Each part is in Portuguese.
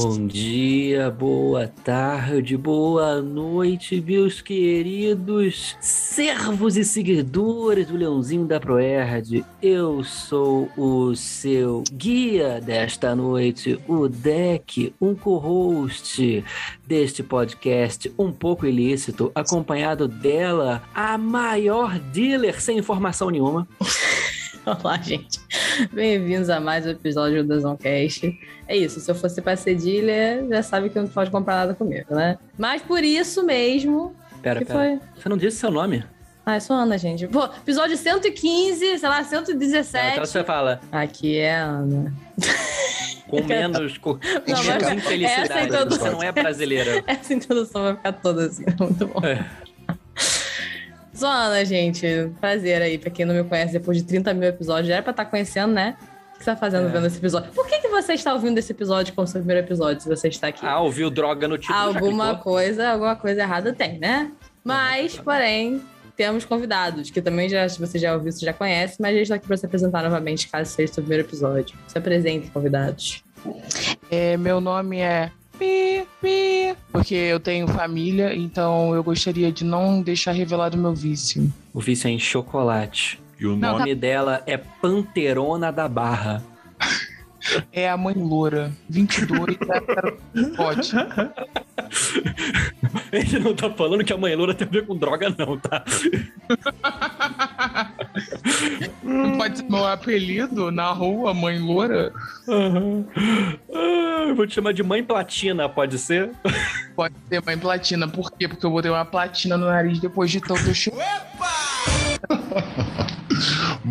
Bom dia, boa tarde, boa noite, meus queridos servos e seguidores do Leãozinho da Proerd. Eu sou o seu guia desta noite, o Deck, um co-host deste podcast um pouco ilícito, acompanhado dela, a maior dealer sem informação nenhuma. Olá, gente. Bem-vindos a mais um episódio do Zoncast. É isso, se eu fosse pra Cedilha, já sabe que não pode comprar nada comigo, né? Mas por isso mesmo. Pera, que pera. foi? Você não disse seu nome? Ah, eu sou Ana, gente. Pô, episódio 115, sei lá, 117. Então você fala Aqui é a Ana. com menos, com menos infelicidade. essa introdução- Você não é brasileira. Essa introdução vai ficar toda assim, muito bom. É. Sou a Ana, gente. Prazer aí, pra quem não me conhece, depois de 30 mil episódios, já era pra estar conhecendo, né? O que você tá fazendo É. vendo esse episódio? Por que, que você está ouvindo esse episódio como seu primeiro episódio, se você está aqui? Ah, ouviu droga no título? já alguma coisa, alguma coisa errada tem, né? Mas, porém, temos convidados, que também já, se você já ouviu, você já conhece, mas a gente está aqui para se apresentar novamente, caso seja o seu primeiro episódio. Se apresentem, convidados. É, meu nome é Pi, Pi, porque eu tenho família, então eu gostaria de não deixar revelado o meu vício. O vício é em chocolate. E o Não, nome dela é Panterona da Barra. É a mãe loura, 22, é, pode. A gente não tá falando que a mãe loura tem a ver com droga, não, tá? Não pode ser meu apelido na rua, mãe loura? Aham. Ah, eu vou te chamar de mãe platina, pode ser? Pode ser mãe platina, por quê? Porque eu botei uma platina no nariz depois de tanto show.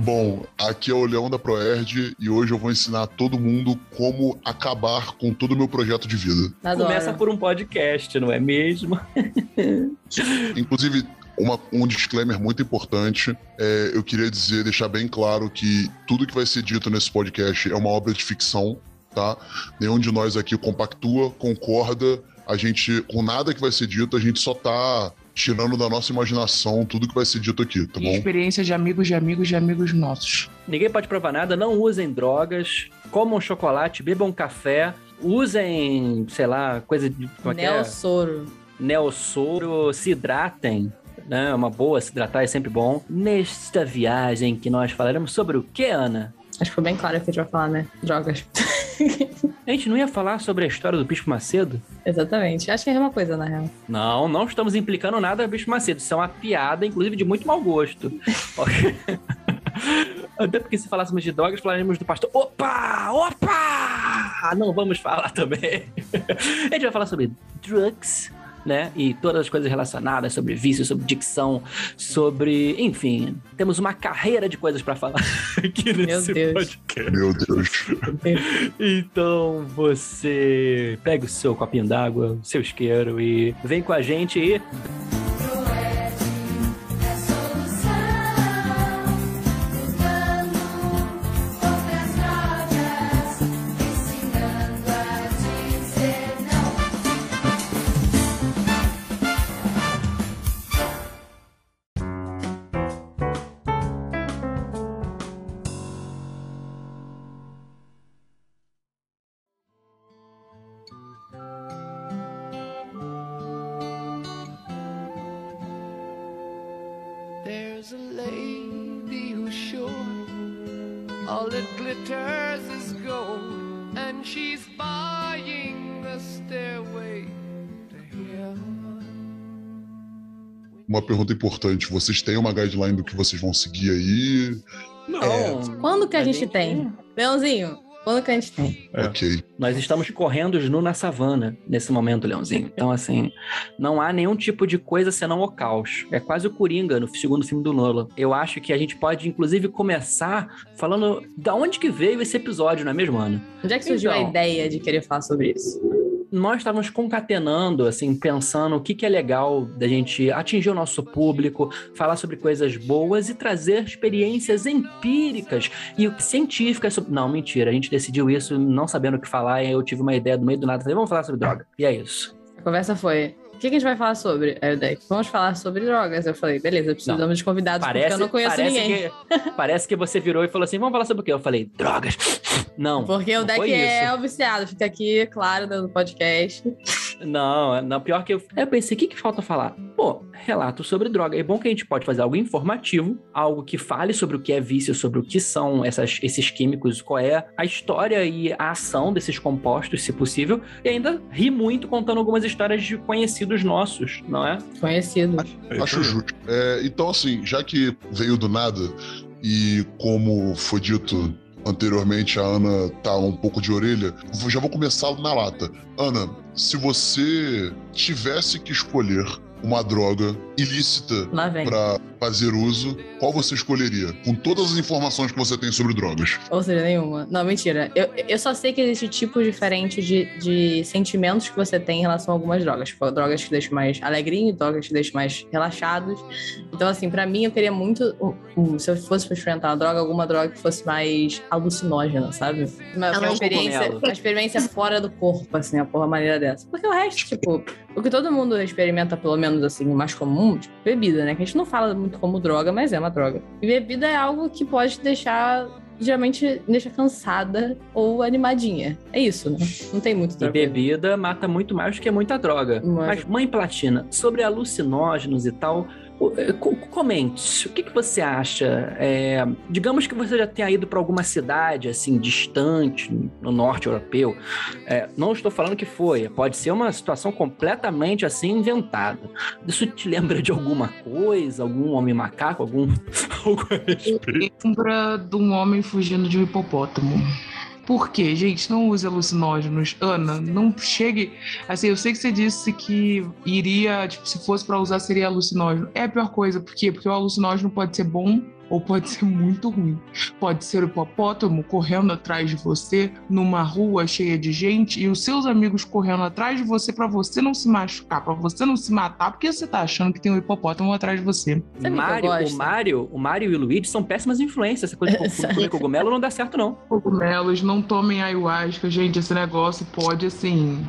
Bom, aqui é o Leão da Proerd e hoje eu vou ensinar todo mundo como acabar com todo o meu projeto de vida. Adoro. Começa por um podcast, não é mesmo? Inclusive, uma- um disclaimer muito importante. é, eu queria dizer, deixar bem claro que tudo que vai ser dito nesse podcast é uma obra de ficção, tá? Nenhum de nós aqui compactua, concorda. A gente, com nada que vai ser dito, a gente só tá tirando da nossa imaginação tudo que vai ser dito aqui, tá bom? Experiência de amigos de amigos de amigos nossos. Ninguém pode provar nada, não usem drogas, comam chocolate, bebam café, usem, sei lá, coisa de. Como é que é? Nelsoro. Neossoro, se hidratem. Né? Uma boa, se hidratar é sempre bom. Nesta viagem que nós falaremos sobre o que, Ana? Acho que foi bem claro o que a gente vai falar, né? Drogas. A gente não ia falar sobre a história do Bispo Macedo? Exatamente. Acho que é a mesma coisa, na real. Não, não estamos implicando nada do Bispo Macedo. Isso é uma piada, inclusive, de muito mau gosto. Até porque se falássemos de drogas, falaremos do pastor. Opa! Opa! Não vamos falar também. A gente vai falar sobre drugs, né? E todas as coisas relacionadas sobre vício, sobre dicção, sobre. Enfim, temos uma carreira de coisas para falar aqui nesse Deus. podcast. Meu Deus. Então você pega o seu copinho d'água, o seu isqueiro e vem com a gente e. Uma pergunta importante: vocês têm uma guideline do que vocês vão seguir aí? Não. Quando que a, A gente, gente- tem? Leãozinho, quando que a gente tem? É. Ok. Nós estamos correndo nu na savana nesse momento, Leãozinho. Então, assim, não há nenhum tipo de coisa senão o caos. É quase o Coringa no segundo filme do Nolan. Eu acho que a gente pode, inclusive, começar falando da onde que veio esse episódio, não é mesmo, Ana? Onde é que surgiu a Então. ideia de querer falar sobre isso? Nós estávamos concatenando, assim, pensando o que, que é legal da gente atingir o nosso público, falar sobre coisas boas e trazer experiências empíricas e científicas. Sobre... Não, mentira, a gente decidiu isso não sabendo o que falar e eu tive uma ideia do meio do nada. Falei, vamos falar sobre droga. E é isso. A conversa foi: o que, que a gente vai falar sobre? Aí o Deck, vamos falar sobre drogas. Eu falei, beleza, precisamos de convidados porque eu não conheço parece ninguém. Que, parece que você virou e falou assim: vamos falar sobre o quê? Eu falei, drogas. Não. Porque o não Deck é isso. o viciado, fica aqui, claro, no podcast. Não, não, pior que eu. Eu pensei, o que, que falta falar? Pô, relato sobre droga. É bom que a gente pode fazer algo informativo, algo que fale sobre o que é vício, sobre o que são essas, esses químicos, qual é a história e a ação desses compostos, se possível, e ainda ri muito contando algumas histórias de conhecidos nossos, não é? Conhecido. Acho justo. É, então, assim, já que veio do nada, e como foi dito anteriormente, a Ana tá um pouco de orelha, já vou começar na lata. Ana, se você tivesse que escolher uma droga ilícita para fazer uso, qual você escolheria? Com todas as informações que você tem sobre drogas. Ou seja, nenhuma. Não, mentira. Eu, eu só sei que existe tipos diferentes de, de sentimentos que você tem em relação a algumas drogas. Tipo, drogas que deixam mais alegrinho, drogas que deixam mais relaxados. Então, assim, pra mim, eu queria muito. se eu fosse pra experimentar uma droga, alguma droga que fosse mais alucinógena, sabe? Uma, uma é um experiência, uma experiência fora do corpo, assim, a porra maneira dessa. Porque o resto, tipo, o que todo mundo experimenta, pelo menos assim, o mais comum, tipo, bebida, né? Que a gente não fala muito como droga, mas é uma droga. E bebida é algo que pode te deixar. Geralmente deixa cansada ou animadinha. É isso, né? Não tem muito E outra coisa. bebida mata muito mais do que muita droga. Mas- Mas, mãe Platina, sobre alucinógenos e tal, comente, o que, que você acha? É, digamos que você já tenha ido para alguma cidade, assim, distante, no norte europeu. É, não estou falando que foi, pode ser uma situação completamente, assim, inventada. Isso te lembra de alguma coisa? Algum homem macaco? Algum... Lembra de um homem fugindo de um hipopótamo. Por quê, gente? Não use alucinógenos. Ana, não chegue. Assim, eu sei que você disse que iria, tipo, se fosse pra usar, seria alucinógeno. É a pior coisa. Por quê? Porque o alucinógeno pode ser bom ou pode ser muito ruim. Pode ser o hipopótamo correndo atrás de você numa rua cheia de gente e os seus amigos correndo atrás de você pra você não se machucar, pra você não se matar, porque você tá achando que tem um hipopótamo atrás de você. O Mário, o? Mário, o Mário e o Luigi são péssimas influências. Essa coisa de comer cogumelo não dá certo, não. cogumelos, não tomem ayahuasca, gente. Esse negócio pode, assim.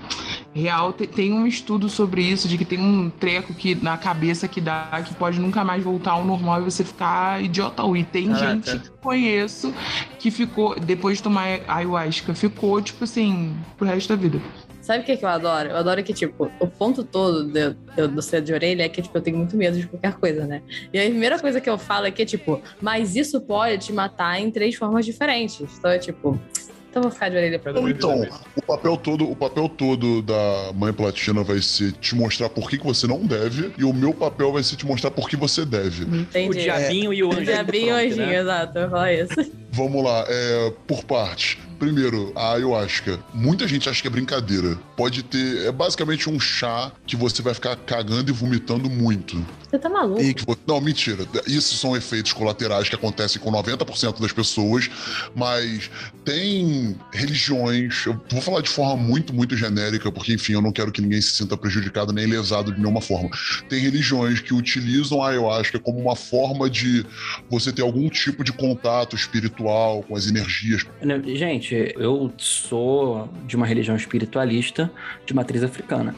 Real, te- tem um estudo sobre isso, de que tem um treco que na cabeça que dá, que pode nunca mais voltar ao normal e você ficar idiota. E tem Caraca. gente que eu conheço que ficou, depois de tomar ayahuasca, ficou, tipo assim, pro resto da vida. Sabe o que, que eu adoro? Eu adoro que, tipo, o ponto todo de- de- do ser de orelha é que, tipo, eu tenho muito medo de qualquer coisa, né? E a primeira coisa que eu falo é que, tipo, mas isso pode te matar em três formas diferentes. Então é tipo, então eu vou ficar de orelha pra então, o papel todo, o papel todo da Mãe Platina vai ser te mostrar por que, que você não deve, e o meu papel vai ser te mostrar por que você deve. Entendi. O diabinho e o O anjo. diabinho pronto, anjinho, né? exato, eu vou falar isso. Vamos lá, é, por parte. Primeiro, a ayahuasca. Muita gente acha que é brincadeira. Pode ter. É basicamente um chá que você vai ficar cagando e vomitando muito. Você tá maluco? E que vo- Não, mentira. Isso são efeitos colaterais que acontecem com 90% das pessoas, mas tem religiões. Eu vou falar de forma muito, muito genérica, porque, enfim, eu não quero que ninguém se sinta prejudicado nem lesado de nenhuma forma. Tem religiões que utilizam a ayahuasca como uma forma de você ter algum tipo de contato espiritual com as energias. Né, Gente, eu sou de uma religião espiritualista de matriz africana.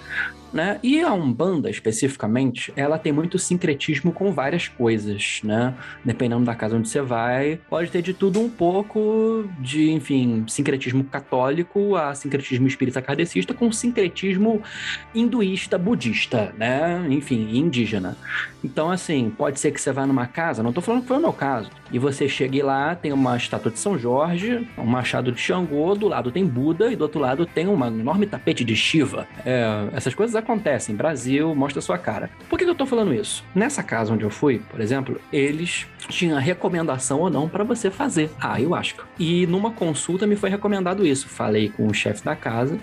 Né? E a Umbanda, especificamente, ela tem muito sincretismo com várias coisas, né? Dependendo da casa onde você vai, pode ter de tudo um pouco de, enfim, sincretismo católico a sincretismo espírita kardecista com sincretismo hinduísta, budista, né? Enfim, indígena. Então, assim, pode ser que você vá numa casa, não tô falando que foi o meu caso, e você chegue lá, tem uma estátua de São Jorge, um machado de Xangô, do lado tem Buda e do outro lado tem um enorme tapete de Shiva. É, essas coisas acontecem. Brasil, mostra sua cara. Por que, que eu tô falando isso? Nessa casa onde eu fui, por exemplo, eles tinham recomendação ou não para você fazer a ayahuasca. E numa consulta me foi recomendado isso. Falei com o chefe da casa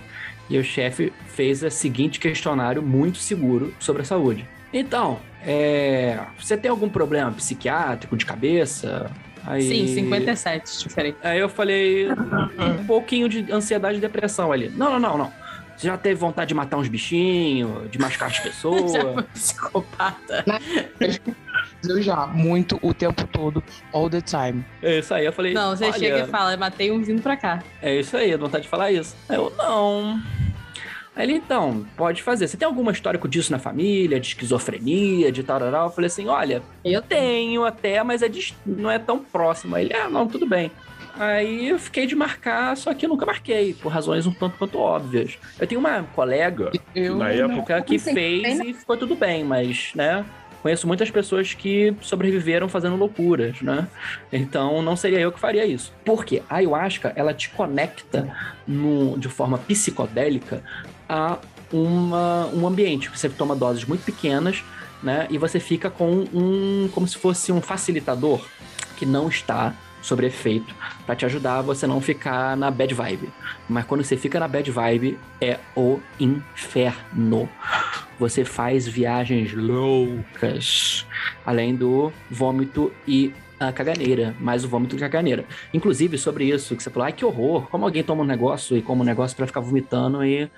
e o chefe fez o seguinte questionário muito seguro sobre a saúde. Então, é, você tem algum problema psiquiátrico de cabeça? Aí... Sim, 57, diferente. Aí eu falei um pouquinho de ansiedade e depressão ali. Não, não, não, não. Você já teve vontade de matar uns bichinhos, de machucar as pessoas? Você é um psicopata. Eu já, muito o tempo todo, all the time. É isso aí, eu falei. Não, você olha, chega e fala, matei um vindo pra cá. É isso aí, eu vontade de falar isso. Aí eu, não. Aí ele, então, pode fazer. Você tem algum histórico disso na família, de esquizofrenia, de tal, tal, tal? Eu falei assim, olha, Eu tenho até, mas é dis- não é tão próximo. Aí ele, ah, não, tudo bem. Aí eu fiquei de marcar, só que eu nunca marquei, por razões um tanto quanto óbvias. Eu tenho uma colega Eu na época que fez tem- e ficou tudo bem, mas, né? Conheço muitas pessoas que sobreviveram fazendo loucuras, né? Então não seria eu que faria isso. Por quê? A ayahuasca, ela te conecta no- de forma psicodélica a uma, um ambiente. Você toma doses muito pequenas, né? E você fica com um. como se fosse um facilitador que não está sobre efeito para te ajudar a você não ficar na bad vibe. Mas quando você fica na bad vibe, é o inferno. Você faz viagens loucas, além do vômito e a caganeira, mais o vômito e a caganeira. Inclusive, sobre isso que você falou, ai que horror, como alguém toma um negócio e come um negócio para ficar vomitando e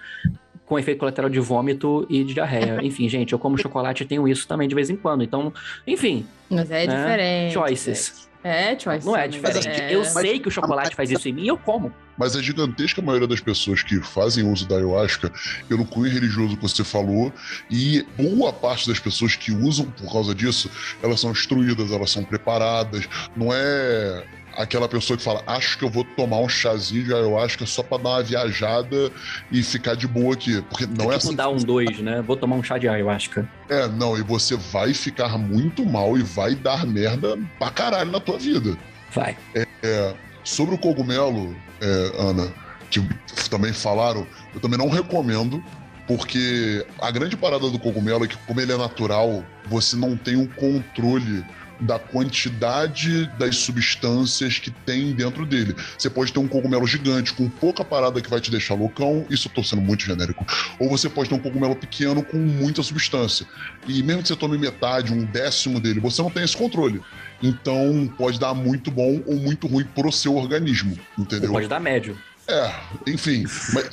com efeito colateral de vômito e de diarreia. Enfim, gente, eu como chocolate e tenho isso também de vez em quando. Então, enfim, Mas é né? diferente. choices. É, choices. Não é também. diferente. É. Eu sei que o chocolate faz isso em mim e eu como. Mas a gigantesca maioria das pessoas que fazem uso da ayahuasca, pelo cunho religioso que você falou, e boa parte das pessoas que usam por causa disso, elas são instruídas, elas são preparadas. Não é aquela pessoa que fala, acho que eu vou tomar um chazinho de ayahuasca só pra dar uma viajada e ficar de boa aqui. Porque não é é, tipo assim. dar um dois, né? Vou tomar um chá de ayahuasca. É, não, e você vai ficar muito mal e vai dar merda pra caralho na tua vida. Vai. É, sobre o cogumelo, é, Ana, que também falaram, eu também não recomendo, porque a grande parada do cogumelo é que, como ele é natural, você não tem um controle da quantidade das substâncias que tem dentro dele. Você pode ter um cogumelo gigante com pouca parada que vai te deixar loucão, isso eu tô sendo muito genérico. Ou você pode ter um cogumelo pequeno com muita substância. E mesmo que você tome metade, um décimo dele, você não tem esse controle. Então pode dar muito bom ou muito ruim pro seu organismo, Ou entendeu? pode dar médio. É, enfim. Mas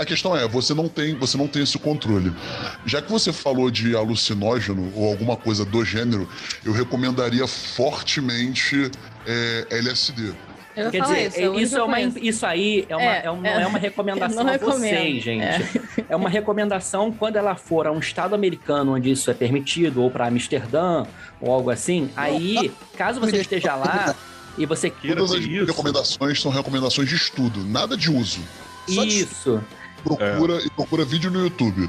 a, questão é, você não tem, você não tem esse controle. Já que você falou de alucinógeno ou alguma coisa do gênero, eu recomendaria fortemente é, LSD. Eu Quer dizer, isso, é isso, é uma, conheço. isso aí é uma, É, é uma, é. é uma recomendação a vocês, recomendo, gente. É. uma recomendação quando ela for a um estado americano onde isso é permitido, ou para Amsterdã, ou algo assim. Aí, caso você esteja lá e você queira Todas as isso, recomendações são recomendações de estudo, nada de uso. Só de isso. Procura e procura vídeo no YouTube.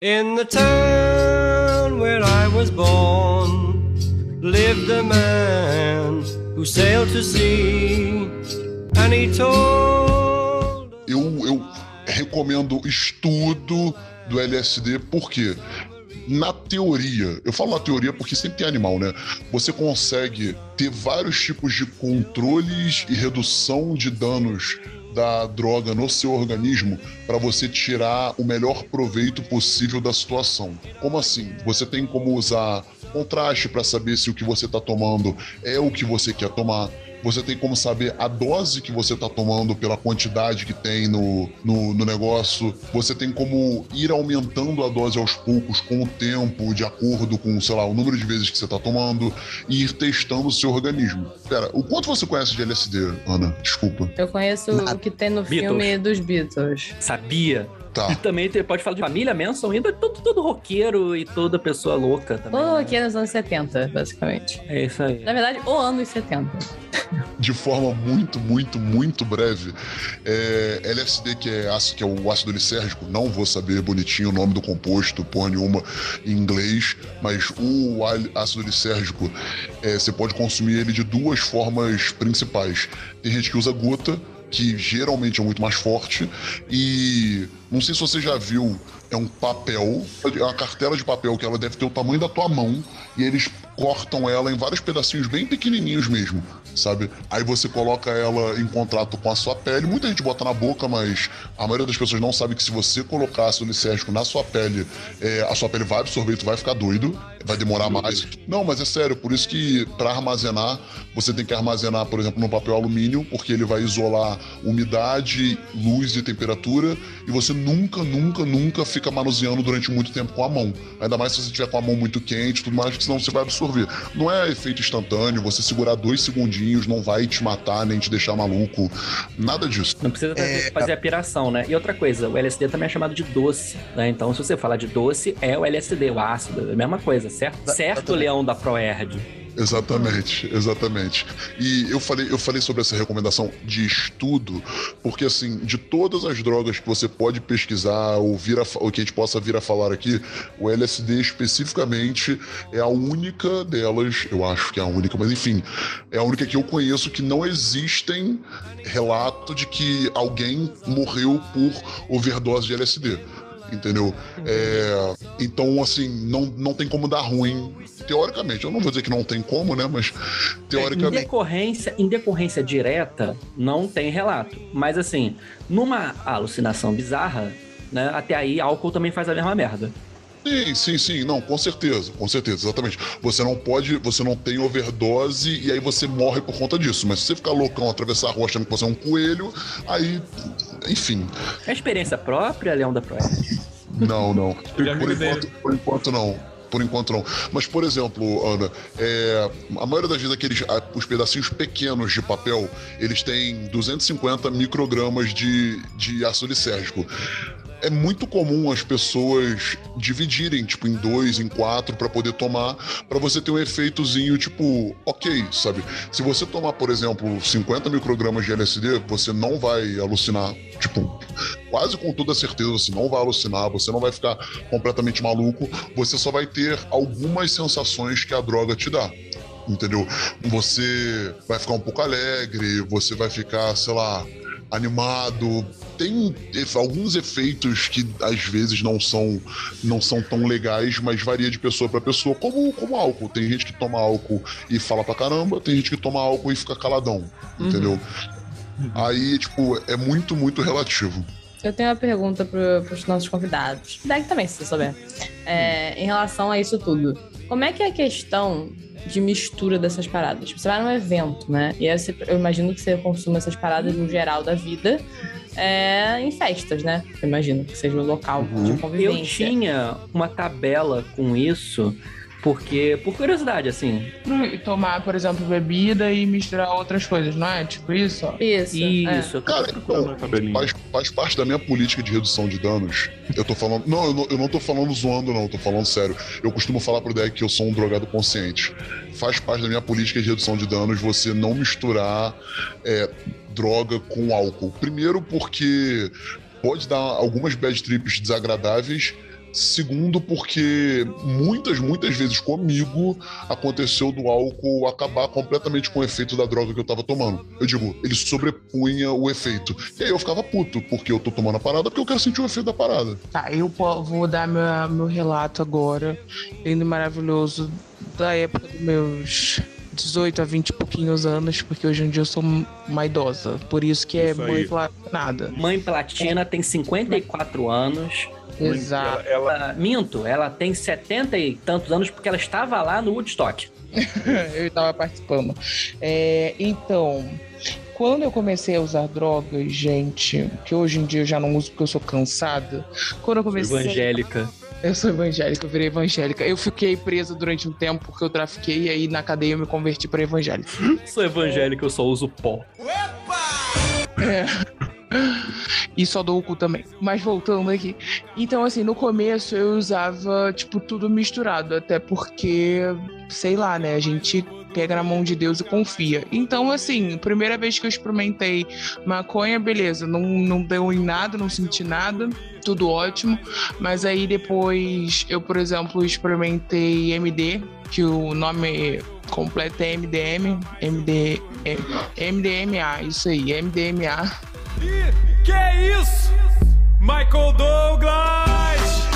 In the town where I was born lived a man who sailed to sea and he told Eu, eu recomendo estudo do LSD, porque na teoria, eu falo na teoria porque sempre tem animal, né? Você consegue ter vários tipos de controles e redução de danos da droga no seu organismo para você tirar o melhor proveito possível da situação. Como assim? Você tem como usar contraste para saber se o que você está tomando é o que você quer tomar. Você tem como saber a dose que você está tomando pela quantidade que tem no, no, no negócio. Você tem como ir aumentando a dose aos poucos com o tempo, de acordo com, sei lá, o número de vezes que você está tomando, e ir testando o seu organismo. Pera, o quanto você conhece de LSD, Ana? Desculpa. Eu conheço o que tem no Beatles. filme dos Beatles. Sabia. Tá. E também pode falar de família Manson, ainda todo, todo roqueiro e toda pessoa louca também. Ou né? aqui é nos anos 70, basicamente. É isso aí. Na verdade, ou anos 70. de forma muito, muito, muito breve, é, LSD, que é, ácido, que é o ácido lisérgico, não vou saber bonitinho o nome do composto, porra nenhuma, em inglês, mas o ácido lisérgico, é, você pode consumir ele de duas formas principais. Tem gente que usa gota, que geralmente é muito mais forte, e não sei se você já viu, é um papel, é uma cartela de papel que ela deve ter o tamanho da tua mão, e eles cortam ela em vários pedacinhos bem pequenininhos mesmo, sabe? Aí você coloca ela em contrato com a sua pele. Muita gente bota na boca, mas a maioria das pessoas não sabe que se você colocar ácido lisérgico na sua pele, é, a sua pele vai absorver, tu vai ficar doido, vai demorar mais. Não, mas é sério, por isso que para armazenar, você tem que armazenar, por exemplo, no papel alumínio, porque ele vai isolar umidade, luz e temperatura, e você nunca, nunca, nunca fica manuseando durante muito tempo com a mão. Ainda mais se você tiver com a mão muito quente, tudo mais, que senão você vai absorver. Não é efeito instantâneo, você segurar dois segundinhos não vai te matar nem te deixar maluco, nada disso. Não precisa fazer, fazer a piração, né? E outra coisa, o LSD também é chamado de doce, né? Então, se você falar de doce, é o LSD, o ácido, é a mesma coisa, certo? Certo, Leão da Proerd. Exatamente, exatamente. E eu falei, eu falei sobre essa recomendação de estudo, porque assim, de todas as drogas que você pode pesquisar ou, vir a, ou que a gente possa vir a falar aqui, o LSD especificamente é a única delas, eu acho que é a única, mas enfim, é a única que eu conheço que não existem relato de que alguém morreu por overdose de LSD entendeu? É, então, assim, não, não tem como dar ruim, teoricamente. Eu não vou dizer que não tem como, né? Mas Em teoricamente. decorrência, em decorrência direta, não tem relato. Mas assim, numa alucinação bizarra, né? Até aí, álcool também faz a mesma merda. Sim, sim, sim, não, com certeza, com certeza, exatamente. Você não pode, você não tem overdose e aí você morre por conta disso. Mas se você ficar loucão, atravessar a rua achando que você é um coelho, aí, enfim, É experiência própria, Leão da Proerd. não, não. Por enquanto, por enquanto não. Por enquanto não. Mas, por exemplo, Ana, é, a maioria das vezes aqueles, a- os pedacinhos pequenos de papel, eles têm 250 microgramas de, de ácido lisérgico. É muito comum as pessoas dividirem, tipo, em dois, em quatro, pra poder tomar, pra você ter um efeitozinho, tipo, ok, sabe? Se você tomar, por exemplo, 50 microgramas de LSD, você não vai alucinar, tipo, quase com toda certeza, você não vai alucinar, você não vai ficar completamente maluco, você só vai ter algumas sensações que a droga te dá. Entendeu? Você vai ficar um pouco alegre, você vai ficar, sei lá, animado. Tem alguns efeitos que às vezes não são, não são tão legais, mas varia de pessoa para pessoa, como, como álcool. Tem gente que toma álcool e fala pra caramba, tem gente que toma álcool e fica caladão, entendeu? Aí, tipo, é muito, muito relativo. Eu tenho uma pergunta para os nossos convidados. Deg também, se você souber. É, em relação a isso tudo. Como é que é a questão de mistura dessas paradas? Você vai num evento, né? E aí você- eu imagino que você consuma essas paradas no geral da vida é, em festas, né? Eu imagino que seja o local de Eu convivência. tinha uma tabela com isso, porque, por curiosidade, assim, E Tomar, por exemplo, bebida e misturar outras coisas, não é? Tipo isso? ó. Isso. é. isso. Cara, então, faz, faz parte da minha política de redução de danos. Eu tô falando. Não, eu não, eu não tô falando zoando, não, eu tô falando sério. Eu costumo falar pro deck que eu sou um drogado consciente. Faz parte da minha política de redução de danos você não misturar é, droga com álcool. Primeiro, porque pode dar algumas bad trips desagradáveis. Segundo, porque muitas, muitas vezes comigo aconteceu do álcool acabar completamente com o efeito da droga que eu tava tomando. Eu digo, ele sobrepunha o efeito. E aí eu ficava puto, porque eu tô tomando a parada, porque eu quero sentir o efeito da parada. Tá, eu vou dar meu, meu relato agora, lindo e maravilhoso, da época dos meus 18 a 20 e pouquinhos anos, porque hoje em dia eu sou uma idosa. Por isso que é Isso mãe nada. Mãe Platina tem 54 anos. Exato. Ela, Ela- minto, ela tem 70 e tantos anos porque ela estava lá no Woodstock. eu estava participando. É, então, quando eu comecei a usar drogas, gente, que hoje em dia eu já não uso porque eu sou cansada. Quando eu comecei. Evangélica. Eu sou evangélica, eu virei evangélica. Eu fiquei presa durante um tempo porque eu trafiquei e aí na cadeia eu me converti para evangélica. Sou evangélica, eu só uso pó. E só dou o cu também. Mas voltando aqui. Então, assim, no começo eu usava, tipo, tudo misturado. Até porque, sei lá, né? A gente pega na mão de Deus e confia. Então, assim, primeira vez que eu experimentei maconha, beleza. Não, não deu em nada, não senti nada. Tudo ótimo. Mas aí depois eu, por exemplo, experimentei MD, que o nome completo é MDM. MD, MDMA, isso aí, MDMA. Que é isso? Michael Douglas!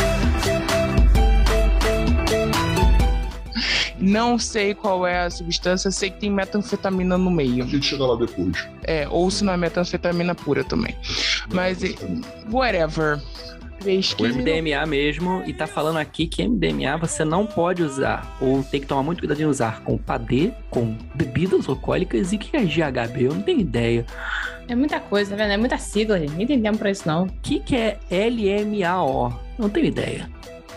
Não sei qual é a substância, sei que tem metanfetamina no A meio. gente chega lá depois. É, ou se não é metanfetamina pura também. Mas, e- whatever. O. MDMA mesmo, e tá falando aqui que MDMA você não pode usar, ou tem que tomar muito cuidado em usar com padê, com bebidas alcoólicas e que é GHB, eu não tenho ideia. É muita coisa, tá vendo? É muita sigla, gente. Nem tem tempo pra isso, não. O que, que é LMAO? Não tenho ideia.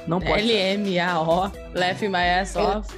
Não pode. L-M-A-O, left my ass off.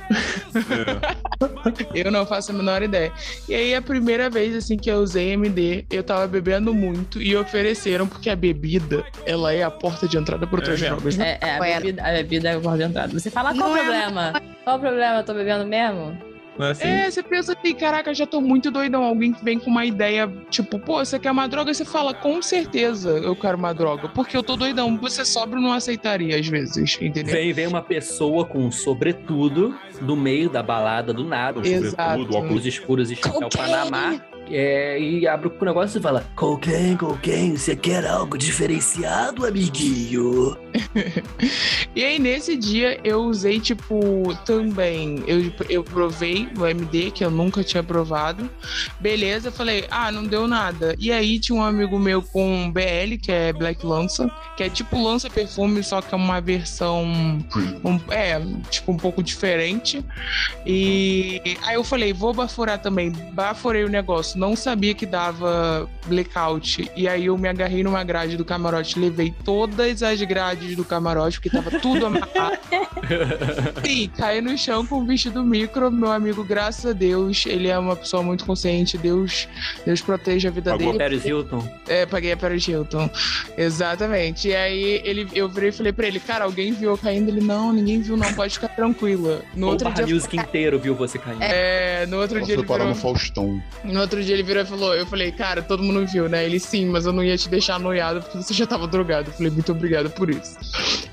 Eu não faço a menor ideia. E aí, a primeira vez assim que eu usei MD, eu tava bebendo muito e ofereceram, porque a bebida, ela é a porta de entrada para outras É drogas. né? É, é a, bebida, a bebida é o de entrada. Você fala, qual o é problema? Qual o problema? Eu tô bebendo mesmo? Não é assim? É, você pensa assim, caraca, já tô muito doidão. Alguém que vem com uma ideia, tipo, pô, você quer uma droga? Você fala, com certeza eu quero uma droga. Porque eu tô doidão. Você sóbrio não aceitaria às vezes, entendeu? Vem, vem uma pessoa com um sobretudo do meio da balada do nada, um Exato. sobretudo, óculos escuros e chapéu. Panamá. É, e abre o negócio e fala: Cocaine, cocaine, você quer algo diferenciado, amiguinho? E aí, nesse dia, eu usei, tipo, também. Eu, eu provei o MD, que eu nunca tinha provado. Beleza, falei, ah, não deu nada. E aí, tinha um amigo meu com BL, que é Black Lança, que é tipo Lança Perfume, só que é uma versão. um- é, tipo, um pouco diferente. E aí eu falei, vou baforar também. Baforei o negócio. Não sabia que dava blackout. E aí eu me agarrei numa grade do camarote, levei todas as grades do camarote, porque tava tudo amarrado. Sim, caí no chão com o vestido micro. Meu amigo, graças a Deus, ele é uma pessoa muito consciente. Deus, Deus proteja a vida Pagou dele. Paris Hilton. É, paguei a Paris Hilton. Exatamente. E aí ele, eu virei e falei pra ele, cara, alguém viu eu caindo? Ele, não, ninguém viu, não, pode ficar tranquila. No O outro dia. Music inteiro viu você caindo. É, no outro Ela dia parar virou. no Faustão. No outro dia ele virou e falou, eu falei, cara, todo mundo viu, né? Ele sim, mas eu não ia te deixar noiado porque você já tava drogado. Eu falei, muito obrigado por isso.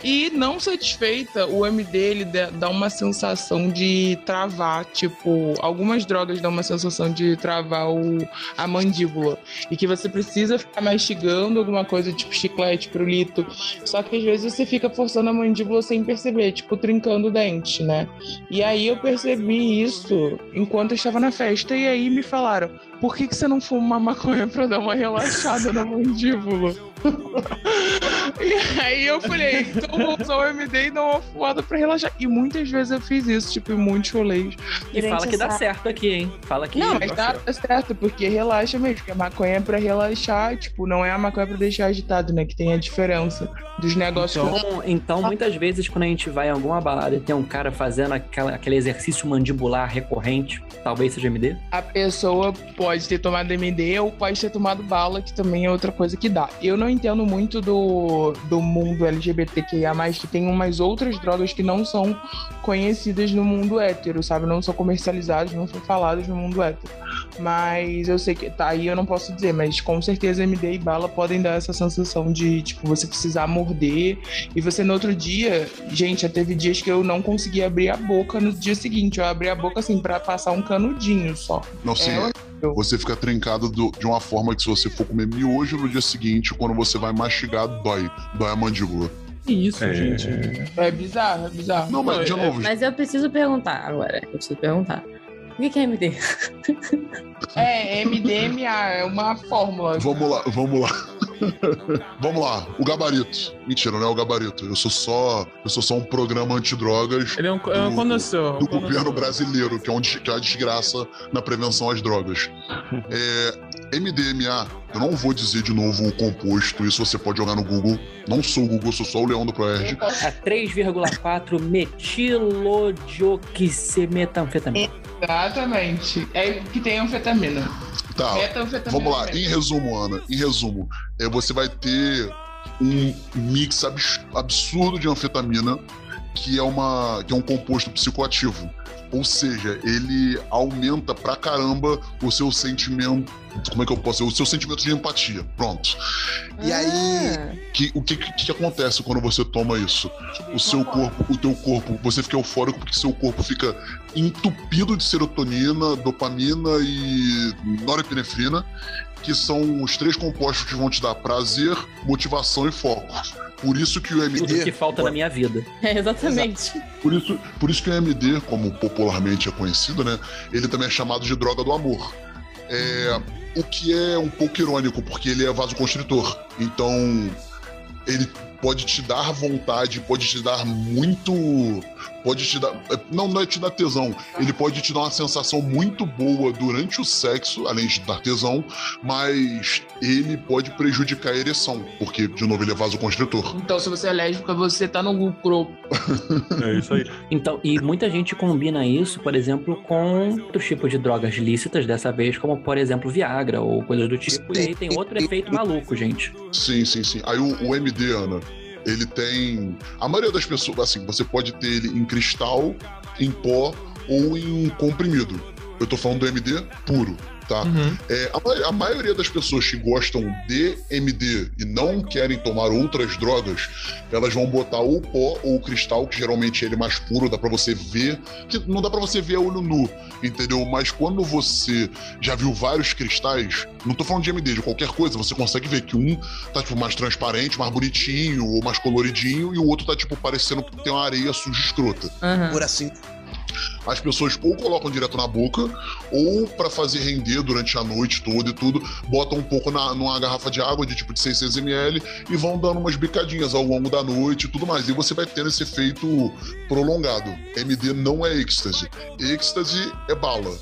E não satisfeita, o MD ele dá dá uma sensação de travar, tipo, algumas drogas dão uma sensação de travar o, a mandíbula. E que você precisa ficar mastigando alguma coisa, tipo chiclete, pirulito. Só que às vezes você fica forçando a mandíbula sem perceber, tipo, trincando o dente, né? E aí eu percebi isso enquanto eu estava na festa, e aí me falaram: por que, que você não fuma uma maconha pra dar uma relaxada na mandíbula? e aí eu falei, então vou usar o MD e dar uma fumada pra relaxar. E muitas vezes eu fiz isso, tipo, em muitos rolês. E fala que dá certo aqui, hein? Fala que. Não, mas dá dá certo, porque relaxa mesmo, porque a maconha é pra relaxar, tipo, não é a maconha pra deixar agitado, né? Que tem a diferença dos negócios que Então, então, muitas vezes, quando a gente vai em alguma balada e tem um cara fazendo aquela- aquele exercício mandibular recorrente, talvez seja MD. a pessoa pode ter tomado MD ou pode ter tomado bala, que também é outra coisa que dá. Eu não entendo muito do, do mundo LGBTQIA, que tem umas outras drogas que não são conhecidas no mundo hétero, sabe? Não são comercializadas, não são faladas no mundo hétero. Mas eu sei que tá aí, eu não posso dizer, mas com certeza MD e bala podem dar essa sensação de, tipo, você precisar morder e você no outro dia, gente, já teve dias que eu não conseguia abrir a boca no dia seguinte. Eu abri a boca assim pra passar um canudinho só. Não, sim, É você fica trincado do- de uma forma que se você for comer miojo no dia seguinte, quando você vai mastigar, dói. Dói a mandíbula. Que isso, É. gente? É bizarro, é bizarro. Não, mas de novo, Mas eu preciso perguntar agora. Eu preciso perguntar. O que é MD? É, MDMA, é uma fórmula. vamos lá, vamos lá. vamos lá, o gabarito. Mentira, não é o gabarito. Eu sou só, eu sou só um programa antidrogas Ele é um, é um Do- condutor. do governo brasileiro, que é, um, que é uma desgraça na prevenção às drogas. É, MDMA, eu não vou dizer de novo o composto, isso você pode jogar no Google. Não sou o Google, sou só o Leão do Proerd. A 3,4 metilodioximetanfetamina. Exatamente. É que tem anfetamina. Tá, Metanfetamina. vamos lá. Em resumo, Ana, em resumo, é, você vai ter um mix abs- absurdo de anfetamina, que é, uma, que é um composto psicoativo. Ou seja, ele aumenta pra caramba o seu sentimento. Como é que eu posso dizer? O seu sentimento de empatia. Pronto. E aí, Ah, que, o que, que, que acontece quando você toma isso? O seu corpo, o teu corpo, você fica eufórico porque seu corpo fica entupido de serotonina, dopamina e norepinefrina, que são os três compostos que vão te dar prazer, motivação e foco. Por isso que o Tudo MD. que falta na minha vida. É, exatamente. Por isso, por isso que o MD, como popularmente é conhecido, né? Ele também é chamado de droga do amor. É, o que é um pouco irônico, porque ele é vasoconstritor. Então, ele pode te dar vontade, pode te dar muito. Pode te dar. Não, não é te dar tesão. Ele pode te dar uma sensação muito boa durante o sexo, além de dar tesão, mas ele pode prejudicar a ereção, porque, de novo, ele é vasoconstritor. Então, se você é lésbica, você tá no lucro. É isso aí. Então, e muita gente combina isso, por exemplo, com outros tipos de drogas lícitas, dessa vez, como, por exemplo, Viagra ou coisas do tipo. E aí tem outro efeito maluco, gente. Sim, sim, sim. Aí o, o MD, Ana, ele tem. A maioria das pessoas, assim, você pode ter ele em cristal, em pó ou em comprimido. Eu tô falando do MD puro, tá? Uhum. É, a, a maioria das pessoas que gostam de MD e não querem tomar outras drogas, elas vão botar ou o pó ou o cristal, que geralmente ele é mais puro, dá pra você ver. Que não dá pra você ver a olho nu, entendeu? Mas quando você já viu vários cristais, não tô falando de MD, de qualquer coisa, você consegue ver que um tá tipo mais transparente, mais bonitinho ou mais coloridinho, e o outro tá tipo parecendo que tem uma areia suja escrota Aham. Por assim. As pessoas ou colocam direto na boca, ou pra fazer render durante a noite toda e tudo, botam um pouco na, numa garrafa de água de tipo de 600 ml e vão dando umas bicadinhas ao longo da noite e tudo mais. E você vai tendo esse efeito prolongado. MD não é êxtase. Êxtase é bala.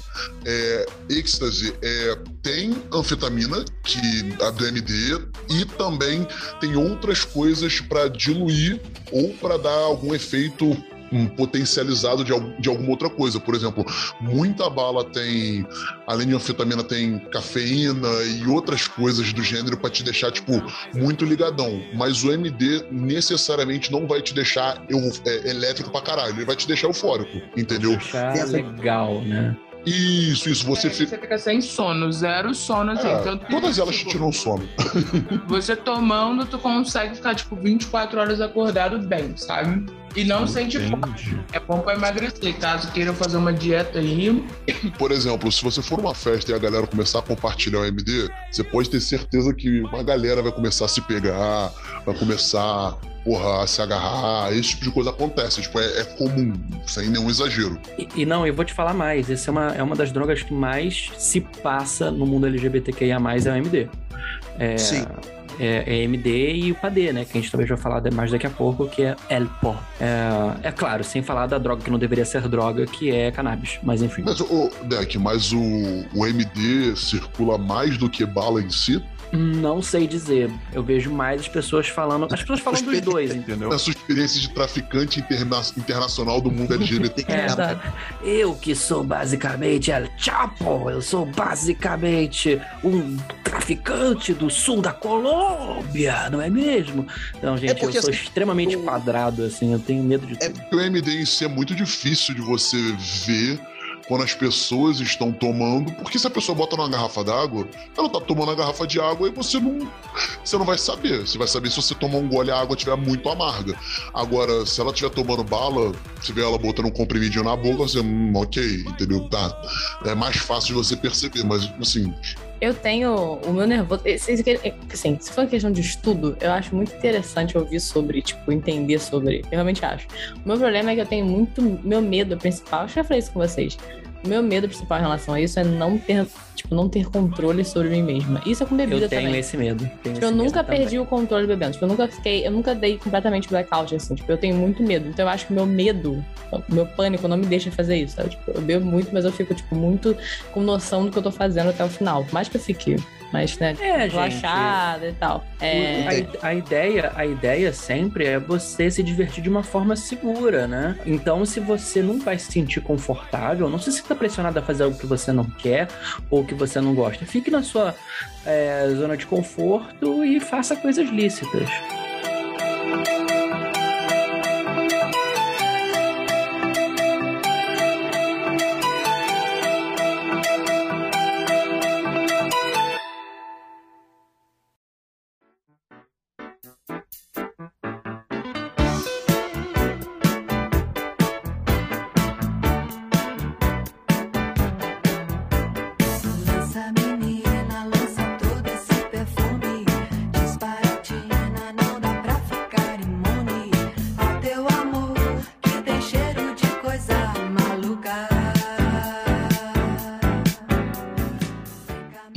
É, êxtase é, tem anfetamina, que a do MD, e também tem outras coisas pra diluir ou pra dar algum efeito um potencializado de, de alguma outra coisa. Por exemplo, muita bala tem, além de anfetamina, tem cafeína e outras coisas do gênero pra te deixar, tipo, muito ligadão. Mas o MD necessariamente não vai te deixar eu- é, elétrico pra caralho, ele vai te deixar eufórico, entendeu? Essa- legal, né? Isso, isso, você É, fica. você fica sem sono, zero sono, assim. É, tanto que, todas elas te tipo, tiram sono. Você tomando, tu consegue ficar, tipo, 24 horas acordado bem, sabe? E não sente fome. Entendi. É bom pra emagrecer. Caso queiram fazer uma dieta aí, Por exemplo, se você for numa festa e a galera começar a compartilhar o MD, você pode ter certeza que uma galera vai começar a se pegar, vai começar, porra, a se agarrar. Esse tipo de coisa acontece. Tipo, é, é comum, sem nenhum exagero. E, e não, eu vou te falar mais. Essa é uma, é uma das drogas que mais se passa no mundo LGBTQIA, é o MD. É, Sim. É, é MD e o PAD, né? Que a gente talvez vai falar mais daqui a pouco, que é Elpo. É, é claro, sem falar da droga que não deveria ser droga, que é cannabis. Mas enfim. Mas, ô, Deck, mas o, o MD circula mais do que bala em si? Não sei dizer. Eu vejo mais as pessoas falando. As pessoas falam dos dois, Entendeu? Na sua experiência de traficante interna- internacional do mundo LGBT. É, tá. Eu que sou basicamente El Chapo, eu sou basicamente um traficante do sul da Colômbia, não é mesmo? Então, gente, porque, eu sou assim, extremamente o- quadrado, assim, eu tenho medo de É- tudo. Porque o MD em si é muito difícil de você ver quando as pessoas estão tomando, porque se a pessoa bota numa garrafa d'água, ela tá tomando a garrafa de água e você não, você não vai saber. Você vai saber se você tomar um gole a água estiver muito amarga. Agora, se ela estiver tomando bala, você vê ela botando um comprimidinho na boca, você, hum, ok, entendeu? Tá. É mais fácil de você perceber, mas assim, Eu tenho o meu nervoso. Assim, se for uma questão de estudo, eu acho muito interessante ouvir sobre, tipo, entender sobre. Eu realmente acho. O meu problema é que eu tenho muito. Meu medo principal, acho que eu já falei isso com vocês. O meu medo principal em relação a isso é não ter, tipo, não ter controle sobre mim mesma. Isso é com bebida Eu tenho também. esse medo. tenho Tipo, eu esse medo nunca também. perdi o controle bebendo. Tipo, eu nunca fiquei, eu nunca dei completamente blackout, assim. Tipo, eu tenho muito medo. Então eu acho que o meu medo, o meu pânico não me deixa fazer isso, sabe? Tipo, eu bebo muito, mas eu fico, tipo, muito com noção do que eu tô fazendo até o final. Por mais que eu fique mais, né, É, gente. relaxada e tal. É, A, a ideia, a ideia sempre é você se divertir de uma forma segura, né? Então, se você não vai se sentir confortável, não se sinta pressionado a fazer algo que você não quer ou que você não gosta. Fique na sua é, zona de conforto e faça coisas lícitas.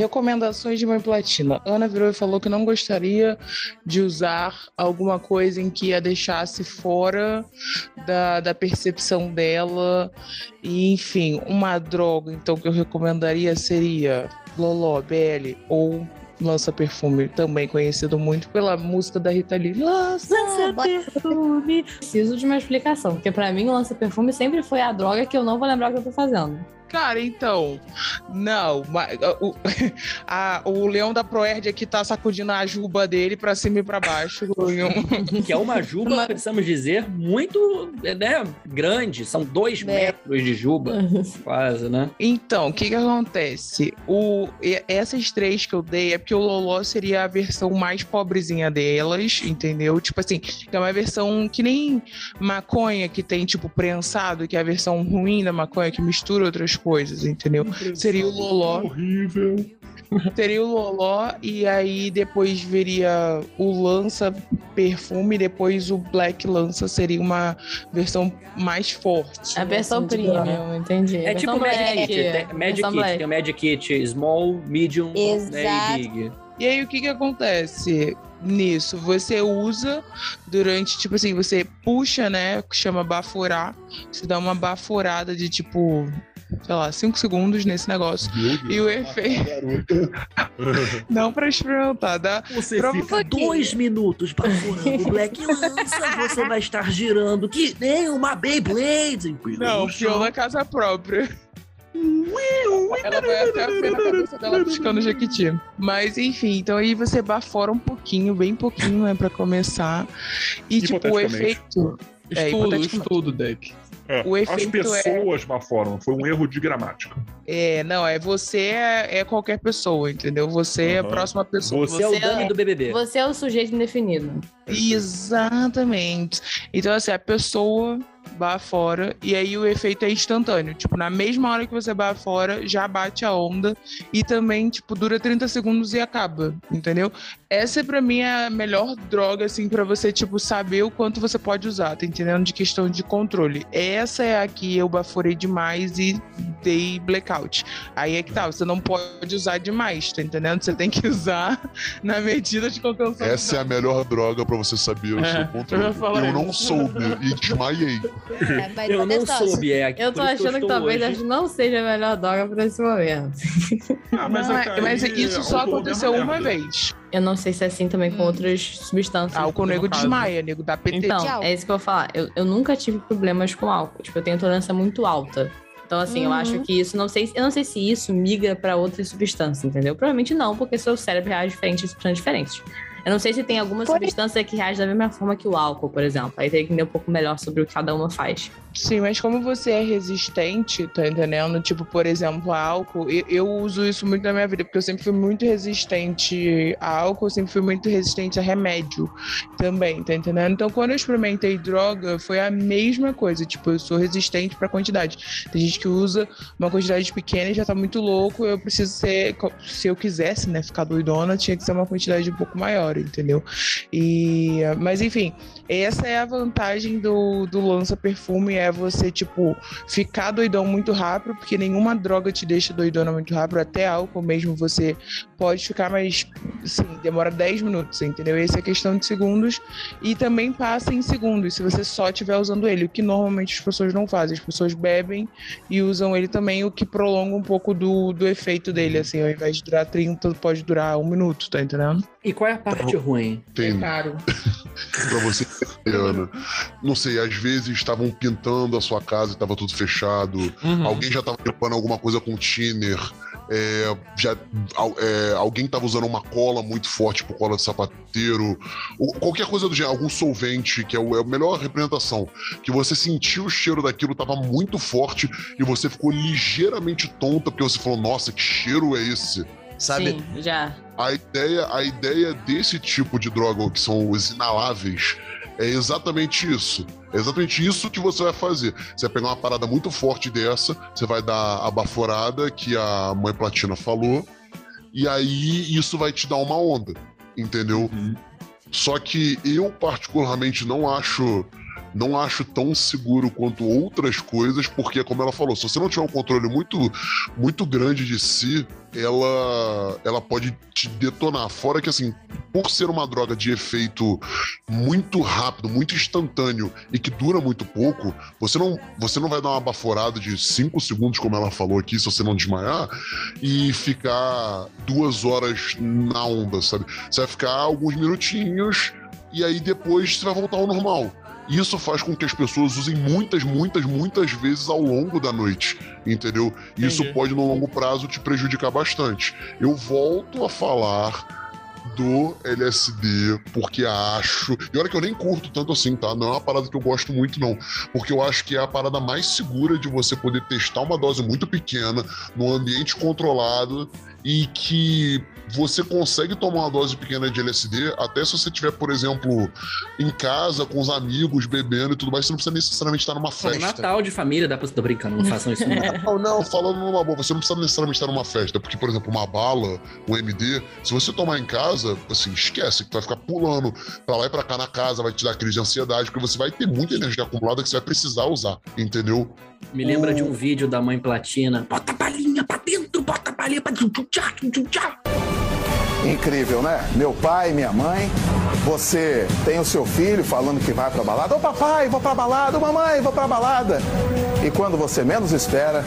Recomendações de mãe platina. Ana virou e falou que não gostaria de usar alguma coisa em que a deixasse fora da, da percepção dela. E, enfim, uma droga, então, que eu recomendaria seria Loló, BL ou Lança Perfume, também conhecido muito pela música da Rita Lee. Lança, perfume. Preciso de uma explicação, porque pra mim o lança-perfume sempre foi a droga que eu não vou lembrar o que eu tô fazendo. Cara, então, não, mas, o, a- o leão da Proerd aqui tá sacudindo a juba dele pra cima e pra baixo. Que é uma juba, precisamos dizer, muito né, grande. São dois É. metros de juba, quase, né? Então, o que que acontece? O, essas três que eu dei é porque o Loló seria a versão mais pobrezinha delas, entendeu? Tipo assim, que é uma versão que nem maconha, que tem tipo prensado, que é a versão ruim da maconha, que mistura outras coisas, entendeu? Seria o Loló. Horrível. Seria o Loló e aí depois viria o Lança Perfume, depois o Black Lança seria uma versão mais forte. A versão assim, premium, entendi. É tipo Magic black, Kit. Tem, Magic versão Kit, black. tem o Magic Kit Small, Medium né, e Big. E aí o que que acontece nisso? Você usa durante, tipo assim, você puxa, né, que chama baforar, você dá uma baforada de tipo, sei lá, 5 segundos nesse negócio. E o efeito, não pra experimentar, dá Você Prova fica um dois minutos baforando o Black Lança, você vai estar girando que nem uma Beyblade. Não, pior na casa própria. Ela vai até a pé na cabeça dela piscando Jequiti. Mas enfim, então aí você bafora um pouquinho, bem pouquinho, né, pra começar. E tipo, o efeito. É, Estudo, hipoteticamente. estudo, deck. É, O as efeito é- pessoas baforam, foi um erro de gramática. É, não, é você é, é qualquer pessoa, entendeu? Você é a próxima pessoa. Você é o Você Dani é- do BBB. Você é o sujeito indefinido. Exatamente. Então, assim, a pessoa bafora e aí o efeito é instantâneo. Tipo, na mesma hora que você bafora, já bate a onda e também, tipo, dura 30 segundos e acaba, entendeu? Essa, pra mim, é a melhor droga, assim, pra você, tipo, saber o quanto você pode usar, tá entendendo? De questão de controle. Essa é a que eu baforei demais e dei blackout. Aí é que tá, você não pode usar demais, tá entendendo? Você tem que usar na medida de contenção. Essa é a melhor droga pra você saber o É, seu eu controle. Eu isso. não soube e desmaiei. É, Eu não testoso. soube, é aqui. Eu tô achando que talvez hoje. não seja a melhor droga pra esse momento. Ah, mas, Não, é é- mas isso só é aconteceu uma uma merda. vez. Eu não sei se é assim também com Hum. outras substâncias. Álcool o nego caso. desmaia, nego dá PT. Então, é isso que eu vou falar. Eu, eu nunca tive problemas com álcool. Tipo, eu tenho tolerância muito alta. Então, assim, eu Uhum. acho que isso, não sei, eu não sei se isso migra pra outras substâncias, entendeu? Provavelmente não, porque seu cérebro reage diferente em substâncias diferentes. Eu não sei se tem alguma Por- substância que reage da mesma forma que o álcool, por exemplo. Aí tem que entender um pouco melhor sobre o que cada uma faz. Sim, mas como você é resistente, tá entendendo? Tipo, por exemplo, álcool, eu, eu uso isso muito na minha vida, porque eu sempre fui muito resistente a álcool, eu sempre fui muito resistente a remédio também, tá entendendo? Então, quando eu experimentei droga, foi a mesma coisa. Tipo, eu sou resistente pra quantidade. Tem gente que usa uma quantidade pequena e já tá muito louco. Eu preciso ser, se eu quisesse, né, ficar doidona, tinha que ser uma quantidade um pouco maior, entendeu? E, mas enfim, essa é a vantagem do, do lança-perfume, é você, tipo, ficar doidão muito rápido, porque nenhuma droga te deixa doidona muito rápido, até álcool mesmo você pode ficar, mas, assim, demora 10 minutos, entendeu? Essa é questão de segundos, e também passa em segundos, se você só estiver usando ele, o que normalmente as pessoas não fazem, as pessoas bebem e usam ele também, o que prolonga um pouco do, do efeito dele, assim, ao invés de durar 30, pode durar um minuto, tá entendendo? E qual é a parte ruim? Tem caro. pra você, Ana. Não sei, às vezes estavam pintando a sua casa e tava tudo fechado. Uhum. Alguém já tava limpando alguma coisa com thinner. é, já, é, alguém tava usando uma cola muito forte, tipo cola de sapateiro. ou qualquer coisa do gênero, algum solvente, que é, o, é a melhor representação. Que você sentiu o cheiro daquilo, tava muito forte e você ficou ligeiramente tonta, porque você falou, nossa, que cheiro é esse? Sabe? Sim, já. A ideia, a ideia desse tipo de droga, que são os inaláveis, é exatamente isso. É exatamente isso que você vai fazer. Você vai pegar uma parada muito forte dessa, você vai dar a baforada que a mãe Platina falou, e aí isso vai te dar uma onda, entendeu? Uhum. Só que eu, particularmente, não acho não acho tão seguro quanto outras coisas, porque, como ela falou, se você não tiver um controle muito, muito grande de si, ela, ela pode te detonar. Fora que, assim, por ser uma droga de efeito muito rápido, muito instantâneo e que dura muito pouco, você não, você não vai dar uma baforada de 5 segundos, como ela falou aqui, se você não desmaiar, e ficar duas horas na onda, sabe? Você vai ficar alguns minutinhos e aí depois você vai voltar ao normal. Isso faz com que as pessoas usem muitas, muitas, muitas vezes ao longo da noite, entendeu? Isso pode, no longo prazo, te prejudicar bastante. Eu volto a falar do LSD, porque acho. E olha que eu nem curto tanto assim, tá? Não é uma parada que eu gosto muito, não. Porque eu acho que é a parada mais segura de você poder testar uma dose muito pequena, num ambiente controlado e que você consegue tomar uma dose pequena de LSD, até se você estiver, por exemplo, em casa, com os amigos, bebendo e tudo mais, você não precisa necessariamente estar numa festa. Natal de família, dá pra... Tô brincando, não façam isso não. Não, não, falando numa boa, você não precisa necessariamente estar numa festa, porque, por exemplo, uma bala, um MD, se você tomar em casa, assim, esquece que tu vai ficar pulando pra lá e pra cá na casa, vai te dar crise de ansiedade, porque você vai ter muita energia acumulada que você vai precisar usar, entendeu? Me lembra de um vídeo da mãe platina. Bota a balinha pra dentro, bota a balinha pra dentro. Incrível, né? Meu pai, minha mãe, você tem o seu filho falando que vai pra balada. Ô papai, vou pra balada, ô mamãe, vou pra balada. E quando você menos espera,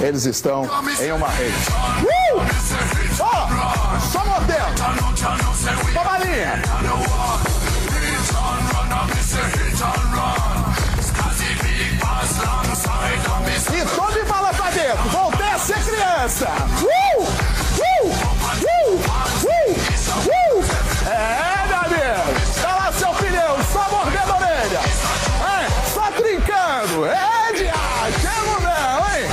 eles estão em uma rede. Uh! Ó, só modelo. Só balinha. Criança. Uh! Uh! Uh! Uh! Uh! É, meu amigo. Tá lá seu filhão, só mordendo a orelha. É, só trincando. É, diacho. É, não, hein?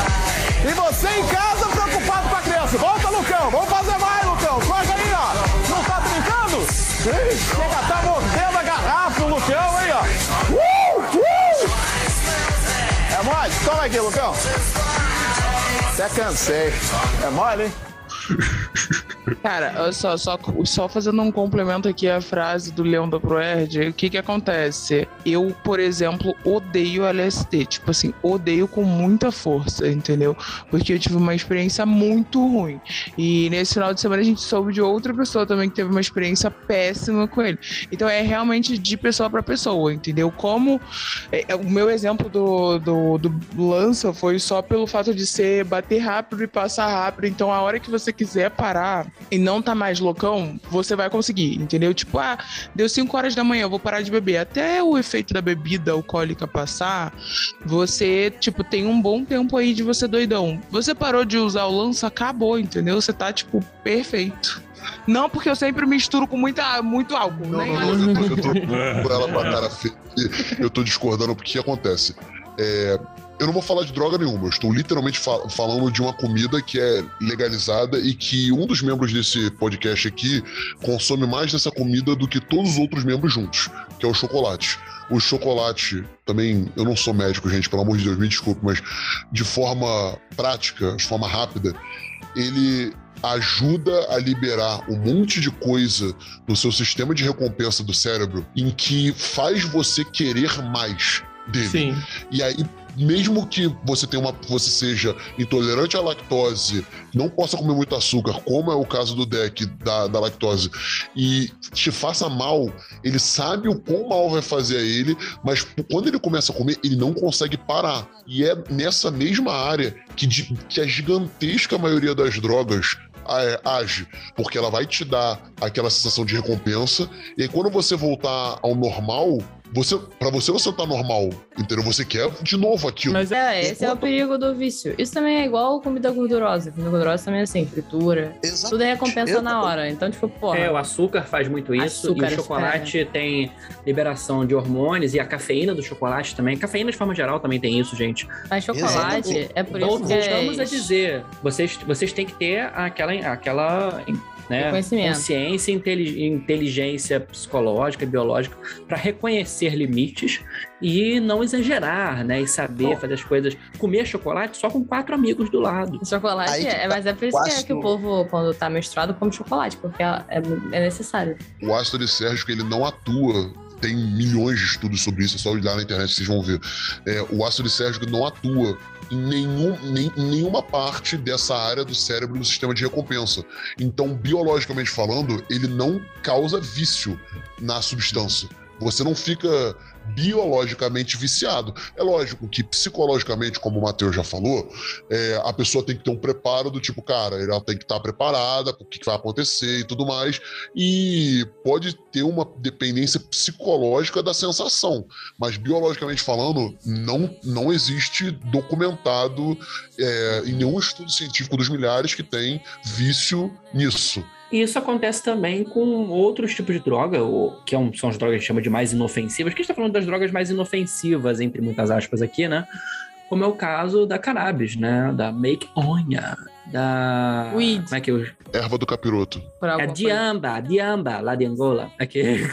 E você em casa preocupado com a criança. Volta, Lucão. Vamos fazer mais, Lucão. Corre aí, ó. Não tá brincando? Ih, Chega, tá mordendo a garrafa, o Lucão, hein, ó. Uh! Uh! É mole? Toma aqui, Lucão. Até cansei. É mole, hein? Cara, só, só, só fazendo um complemento aqui à frase do Leão da Proerd, o que que acontece? Eu, por exemplo, odeio LSD, tipo assim, odeio com muita força, entendeu? Porque eu tive uma experiência muito ruim. E nesse final de semana a gente soube de outra pessoa também que teve uma experiência péssima com ele. Então é realmente de pessoa para pessoa, entendeu? Como é, é, o meu exemplo do, do, do lança foi só pelo fato de ser bater rápido e passar rápido. Então a hora que você quiser parar e não tá mais loucão, você vai conseguir, entendeu? Tipo, ah, deu 5 horas da manhã, eu vou parar de beber. Até o efeito da bebida alcoólica passar, você, tipo, tem um bom tempo aí de você doidão. Você parou de usar o lança, acabou, entendeu? Você tá, tipo, perfeito. Não porque eu sempre misturo com muita, muito álcool, Não, né? não, não, eu tô, eu tô com ela com a cara feia. Eu tô discordando porque o que acontece? É, eu não vou falar de droga nenhuma, eu estou literalmente fa- falando de uma comida que é legalizada e que um dos membros desse podcast aqui consome mais dessa comida do que todos os outros membros juntos, que é o chocolate. O chocolate, também, eu não sou médico, gente, pelo amor de Deus, me desculpe, mas de forma prática, de forma rápida, ele ajuda a liberar um monte de coisa no seu sistema de recompensa do cérebro em que faz você querer mais dele. Sim. E aí, mesmo que você tenha uma, você seja intolerante à lactose, não possa comer muito açúcar, como é o caso do deck da, da lactose, e te faça mal, ele sabe o quão mal vai fazer a ele, mas quando ele começa a comer, ele não consegue parar. E é nessa mesma área que, que a gigantesca maioria das drogas age, porque ela vai te dar aquela sensação de recompensa, e aí quando você voltar ao normal, você, para você você tá normal, entendeu? Você quer de novo aquilo. Mas é, esse é o perigo do vício. Isso também é igual comida gordurosa. Comida gordurosa também é assim, fritura. Tudo é recompensa na hora. Então, tipo, porra. É, o açúcar faz muito isso. Açúcar, e o chocolate tem liberação de hormônios e a cafeína do chocolate também. Cafeína de forma geral também tem isso, gente. Mas chocolate é por isso que é... Voltamos a dizer, vocês, vocês têm que ter aquela, aquela né, Reconhecimento. consciência, inteli- inteligência psicológica e biológica para reconhecer limites e não exagerar, né? E saber fazer as coisas. Comer chocolate só com quatro amigos do lado. Chocolate Aí é, tá. mas é por isso que, é que o povo, quando tá menstruado, come chocolate, porque é, é- é necessário. O ácido lisérgico ele não atua tem milhões de estudos sobre isso, é só olhar na internet que vocês vão ver. É, o ácido lisérgico não atua em, nenhum, nem- em nenhuma parte dessa área do cérebro do sistema de recompensa. Então, biologicamente falando, ele não causa vício na substância. Você não fica biologicamente viciado. É lógico que psicologicamente, como o Matheus já falou, é, a pessoa tem que ter um preparo do tipo, cara, ela tem que estar preparada para o que que vai acontecer e tudo mais. E pode ter uma dependência psicológica da sensação. Mas biologicamente falando, não, não existe documentado é, em nenhum estudo científico dos milhares que tem vício nisso. E isso acontece também com outros tipos de droga, ou- que é são as drogas que a gente chama de mais inofensivas, que a gente está falando das drogas mais inofensivas, entre muitas aspas aqui, né? Como é o caso da cannabis, né? Da maconha, da... Weed. Como é que eu... Erva do capiroto. É diamba, diamba, lá de Angola. Aqui.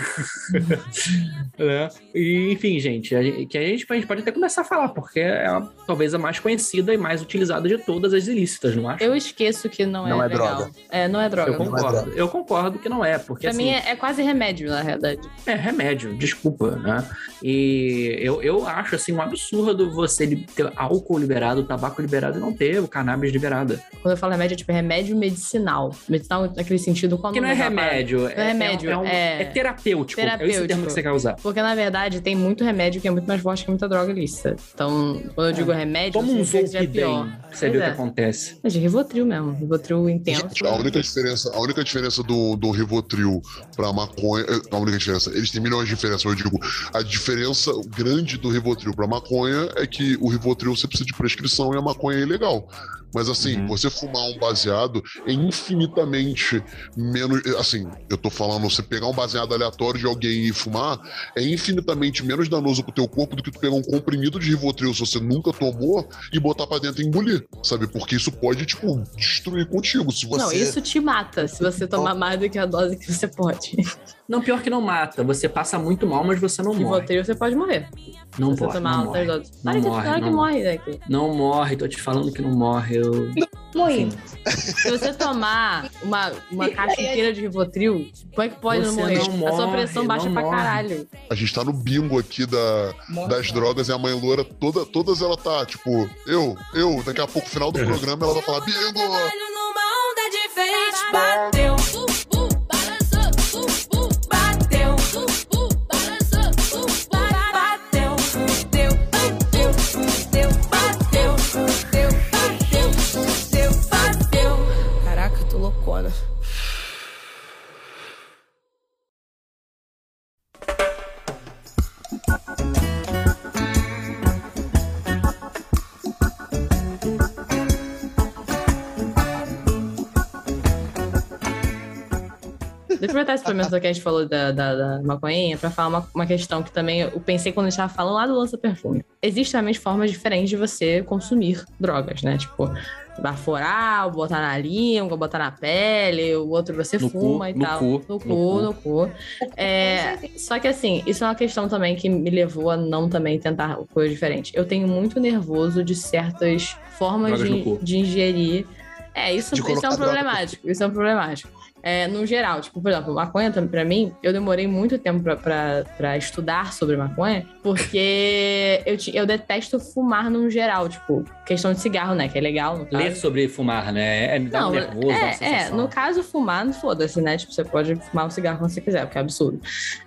né? E, enfim, gente, a gente- que a gente, a gente pode até começar a falar, porque é a- talvez a mais conhecida e mais utilizada de todas as ilícitas, não acho? Eu esqueço que não é Não é legal. droga. É, não é droga. Eu concordo. Eu concordo que não é, porque Pra assim, mim é, é quase remédio, na realidade. é remédio, desculpa, né? E eu, eu acho assim um absurdo você ter álcool liberado, tabaco liberado e não ter o cannabis liberado. Quando eu falo remédio, é tipo remédio medicinal. Medicinal naquele sentido quando Porque não é remédio, Não é remédio, é, um- é- é terapêutico. É esse terapêutico. termo que você quer usar. Porque, na verdade, tem muito remédio que é muito mais forte que muita droga ilícita. Então, quando eu digo remédio, Toma um que já é pior. Zolpidem, pra você ver o que é. acontece. Mas de Rivotril mesmo. Rivotril intenso. Gente, a única diferença, a única diferença do, do Rivotril pra maconha, a única diferença, eles têm milhões de diferenças, eu digo, a diferença grande do Rivotril pra maconha é que o Rivotril você precisa de prescrição e a maconha é ilegal. Mas assim, Uhum. você fumar um baseado é infinitamente menos. Assim, eu tô falando, você pegar um baseado aleatório de alguém e fumar é infinitamente menos danoso pro teu corpo do que tu pegar um comprimido de Rivotril se você nunca tomou e botar pra dentro e engolir, sabe? Porque isso pode, tipo, destruir contigo. Se você. Não, isso te mata se você tomar mais do que a dose que você pode. Não, pior que não mata. Você passa muito mal, mas você não morre. Rivotril você pode morrer. Não se você pode, tomar não morre. doses. Não que, morre, que não morre, daqui. Não morre, tô te falando que não morre. Eu... Morrendo. Se você tomar uma, uma caixa inteira de Rivotril, como é que pode não morrer? não a sua morre, pressão baixa pra morre. caralho. A gente tá no bingo aqui da, das drogas e a mãe loura, toda, todas ela tá, tipo, eu, eu, daqui a pouco, final do programa, ela vai falar, bingo! numa onda diferente. Bateu, Deixa eu aproveitar esse momento que a gente falou da, da, da maconhinha pra falar uma, uma questão que também eu pensei quando a gente tava falando lá do lança-perfume. Existem realmente formas diferentes de você consumir drogas, né? Tipo, baforar, ou botar na língua, botar na pele, o outro você No fuma cu, e no tal. cu, no no cu, cu. no cu. É, só que assim, isso é uma questão também que me levou a não também tentar coisa diferente. Eu tenho muito nervoso de certas formas de, cu. de ingerir. É, isso, isso é um problemático. Isso é um problemático. É, no geral, tipo, por exemplo, maconha também, pra mim, eu demorei muito tempo pra estudar sobre maconha, porque eu, eu detesto fumar no geral, tipo, questão de cigarro, né? Que é legal. Ler sobre fumar, né? É, me dá um Não, nervoso, dá uma é, é, no caso, fumar, não foda-se, né? Tipo, você pode fumar um cigarro quando você quiser, porque é absurdo.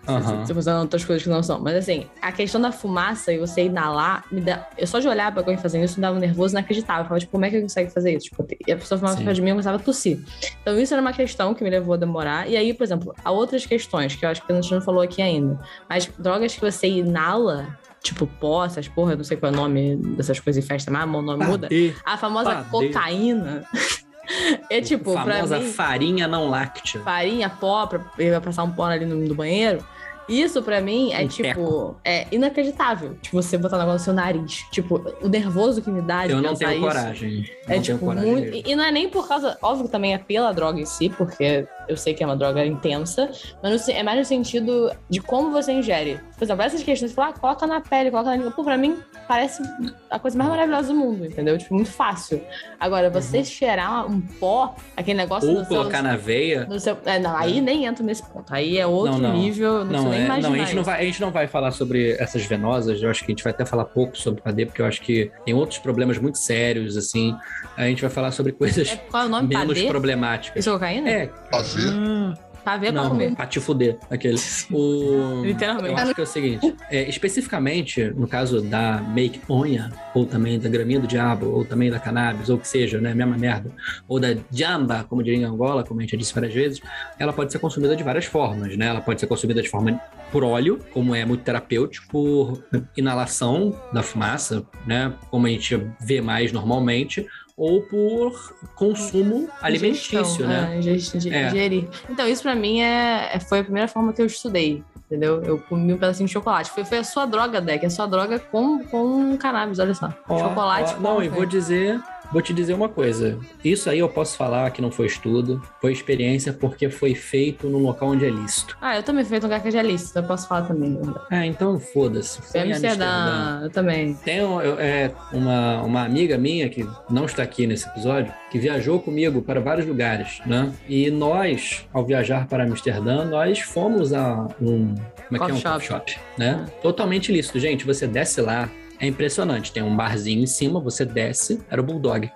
Você usando outras coisas que não são. Mas assim, a questão da fumaça e você inalar, me dá. Eu só de olhar pra alguém fazendo isso me dava um nervoso inacreditável. Eu falava, tipo, como é que eu consegue fazer isso? Tipo, e a pessoa fumava perto de mim e eu começava a tossir. Então, isso era uma questão que me levou a demorar. E aí, por exemplo, há outras questões que eu acho que a gente não falou aqui ainda. Mas drogas que você inala. Tipo, pó, essas porra, eu não sei qual é o nome dessas coisas em festa, mas o nome muda. Padê. A famosa Padê. cocaína. é tipo, pra famosa mim farinha não láctea. farinha, pó, pra vai passar um pó ali no, no banheiro. Isso pra mim é Um tipo, é inacreditável. Tipo, você botar um negócio no seu nariz. Tipo, o nervoso que me dá de Eu não tenho isso. coragem. É não tipo tenho coragem muito. mesmo. E não é nem por causa. Óbvio que também é pela droga em si, porque eu sei que é uma droga intensa, mas é mais no sentido de como você ingere. por exemplo, essas questões, você fala, ah, coloca na pele, coloca na língua. Pô, pra mim, parece a coisa mais maravilhosa do mundo, entendeu? Tipo, muito fácil. Agora, você cheirar um pó, aquele negócio Ou no seu- colocar na veia. no seu- é, não, aí nem entra nesse ponto. Aí é outro Não, não. nível, não, Não, sei nem é, imaginar não, a gente não, vai, a gente não vai falar sobre essas venosas, eu acho que a gente vai até falar pouco sobre padê, porque eu acho que tem outros problemas muito sérios, assim. A gente vai falar sobre coisas É, qual é o nome? menos Padê? problemáticas. Isso é cocaína? É, Pavê. Pavê é pra não, comer. pra te fuder, aquele. O... Literalmente. Eu acho que é o seguinte, é, especificamente no caso da make onha, ou também da graminha do diabo, ou também da cannabis, ou o que seja, né, mesma merda, ou da jamba, como diria em Angola, como a gente já disse várias vezes, ela pode ser consumida de várias formas, né? Ela pode ser consumida de forma por óleo, como é muito terapêutico, por inalação da fumaça, né, como a gente vê mais normalmente, ou por consumo alimentício, né? É, ingest- de- É. ingerir. Então, isso pra mim é, é- foi a primeira forma que eu estudei. Entendeu? Eu comi um pedacinho de chocolate. Foi, foi a sua droga, Deck. A sua droga com, com cannabis, olha só. Ó, chocolate ó, não, e vou dizer, vou te dizer uma coisa. Isso aí eu posso falar que não foi estudo, foi experiência porque foi feito num local onde é lícito. Ah, eu também fui um lugar que é lícito, eu posso falar também. Ah, então foda-se. Foi em Amsterdã, Amsterdã. eu também. Tem um- eu- é, uma, uma amiga minha que não está aqui nesse episódio, que viajou comigo para vários lugares, né? E nós, ao viajar para Amsterdã, nós fomos a um, como é que é um coffee shop, né? Totalmente lícito, gente. Você desce lá, é impressionante. Tem um barzinho em cima, você desce, era o Bulldog.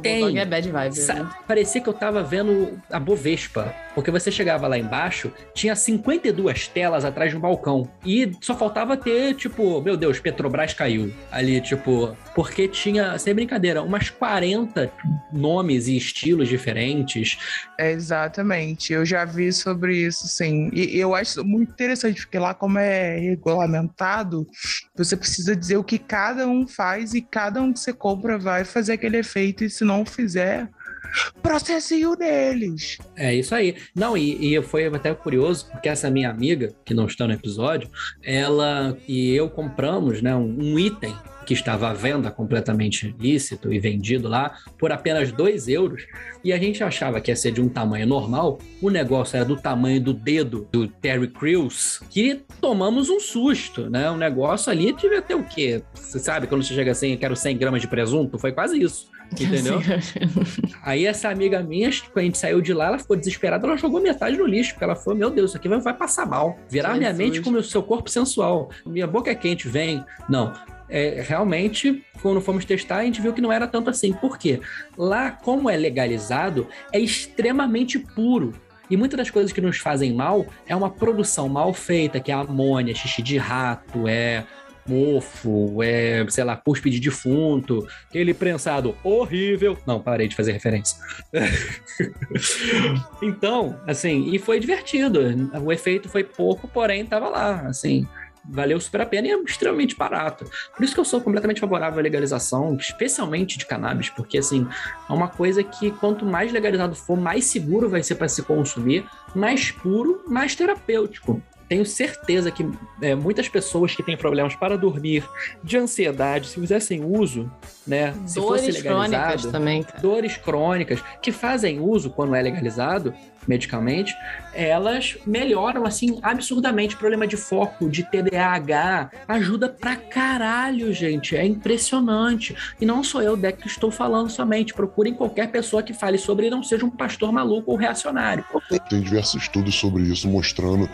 Tem. É bad vibe. Sa- né? Parecia que eu tava vendo a Bovespa, porque você chegava lá embaixo, tinha 52 telas atrás de um balcão. E só faltava ter, tipo, meu Deus, Petrobras caiu. Ali, tipo, porque tinha, sem brincadeira, umas 40 nomes e estilos diferentes. É, exatamente. Eu já vi sobre isso, sim. E eu acho muito interessante, porque lá, como é regulamentado, você precisa dizer o que cada um faz e cada um que você compra vai fazer aquele efeito. E se não fizer, processinho deles. É isso aí. Não, e, e foi até curioso, porque essa minha amiga, que não está no episódio, ela e eu compramos né, um, um item que estava à venda completamente lícito e vendido lá por apenas 2 euros. E a gente achava que ia ser de um tamanho normal. O negócio era do tamanho do dedo do Terry Crews, que tomamos um susto, né? O negócio ali devia ter o quê? Você sabe, quando você chega assim, quero 100 gramas de presunto? Foi quase isso. Entendeu? Aí essa amiga minha, quando a gente saiu de lá, ela ficou desesperada, ela jogou metade no lixo, porque ela falou, meu Deus, isso aqui vai, vai passar mal. Virar minha Jesus. mente com o seu corpo sensual. Minha boca é quente, vem. Não. É, realmente, quando fomos testar, a gente viu que não era tanto assim. Por quê? Lá, como é legalizado, é extremamente puro. E muitas das coisas que nos fazem mal é uma produção mal feita, que é amônia, xixi de rato, é mofo, é, sei lá, cuspe de defunto, aquele prensado horrível. Não, parei de fazer referência. então, assim, e foi divertido. O efeito foi pouco, porém tava lá, assim. Valeu super a pena e é extremamente barato. Por isso que eu sou completamente favorável à legalização, especialmente de cannabis, porque assim, é uma coisa que quanto mais legalizado for, mais seguro vai ser para se consumir, mais puro, mais terapêutico. Tenho certeza que é, muitas pessoas que têm problemas para dormir, de ansiedade, se fizessem uso, né? Se fosse Dores crônicas legalizado, também, cara. dores crônicas que fazem uso quando é legalizado medicamente, elas melhoram assim absurdamente. Problema de foco, de TDAH, ajuda pra caralho, gente. É impressionante. E não sou eu, Deck, que estou falando somente. Procurem qualquer pessoa que fale sobre e não seja um pastor maluco ou reacionário. Tem diversos estudos sobre isso mostrando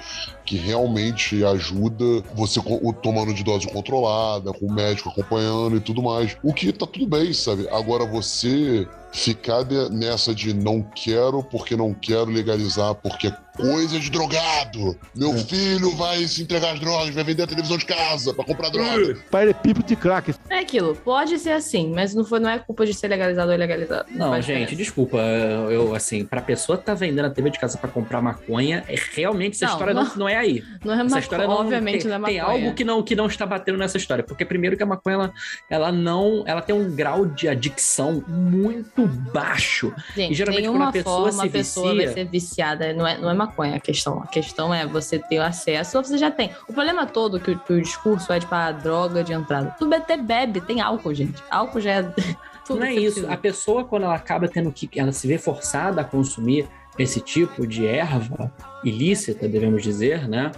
que realmente ajuda você tomando de dose controlada, com o médico acompanhando e tudo mais. O que tá tudo bem, sabe? Agora você ficar nessa de não quero porque não quero legalizar porque coisa de drogado. Meu filho vai se entregar as drogas, vai vender a televisão de casa pra comprar droga. Pai é pipo de crack. É aquilo, pode ser assim, mas não, foi, não é culpa de ser legalizado ou ilegalizado. Não, faz gente, desculpa. Eu, assim, pra pessoa que tá vendendo a TV de casa pra comprar maconha, é realmente essa Não, história não, não- não é aí. Não é Essa maconha, história não obviamente tem, não é tem maconha. algo que não, que não está batendo nessa história. Porque primeiro que a maconha, ela, ela não. Ela tem um grau de adicção muito baixo. Gente, e geralmente quando a pessoa forma se a pessoa vicia. vai ser viciada. Não é, não é maconha a questão. A questão é você ter acesso ou você já tem. O problema todo que, o- que o discurso é tipo a droga de entrada. Tu até bebe, tem álcool, gente. Álcool já é. tudo Não é isso. precisa. A pessoa, quando ela acaba tendo que. Ela se vê forçada a consumir, esse tipo de erva ilícita, devemos dizer, né?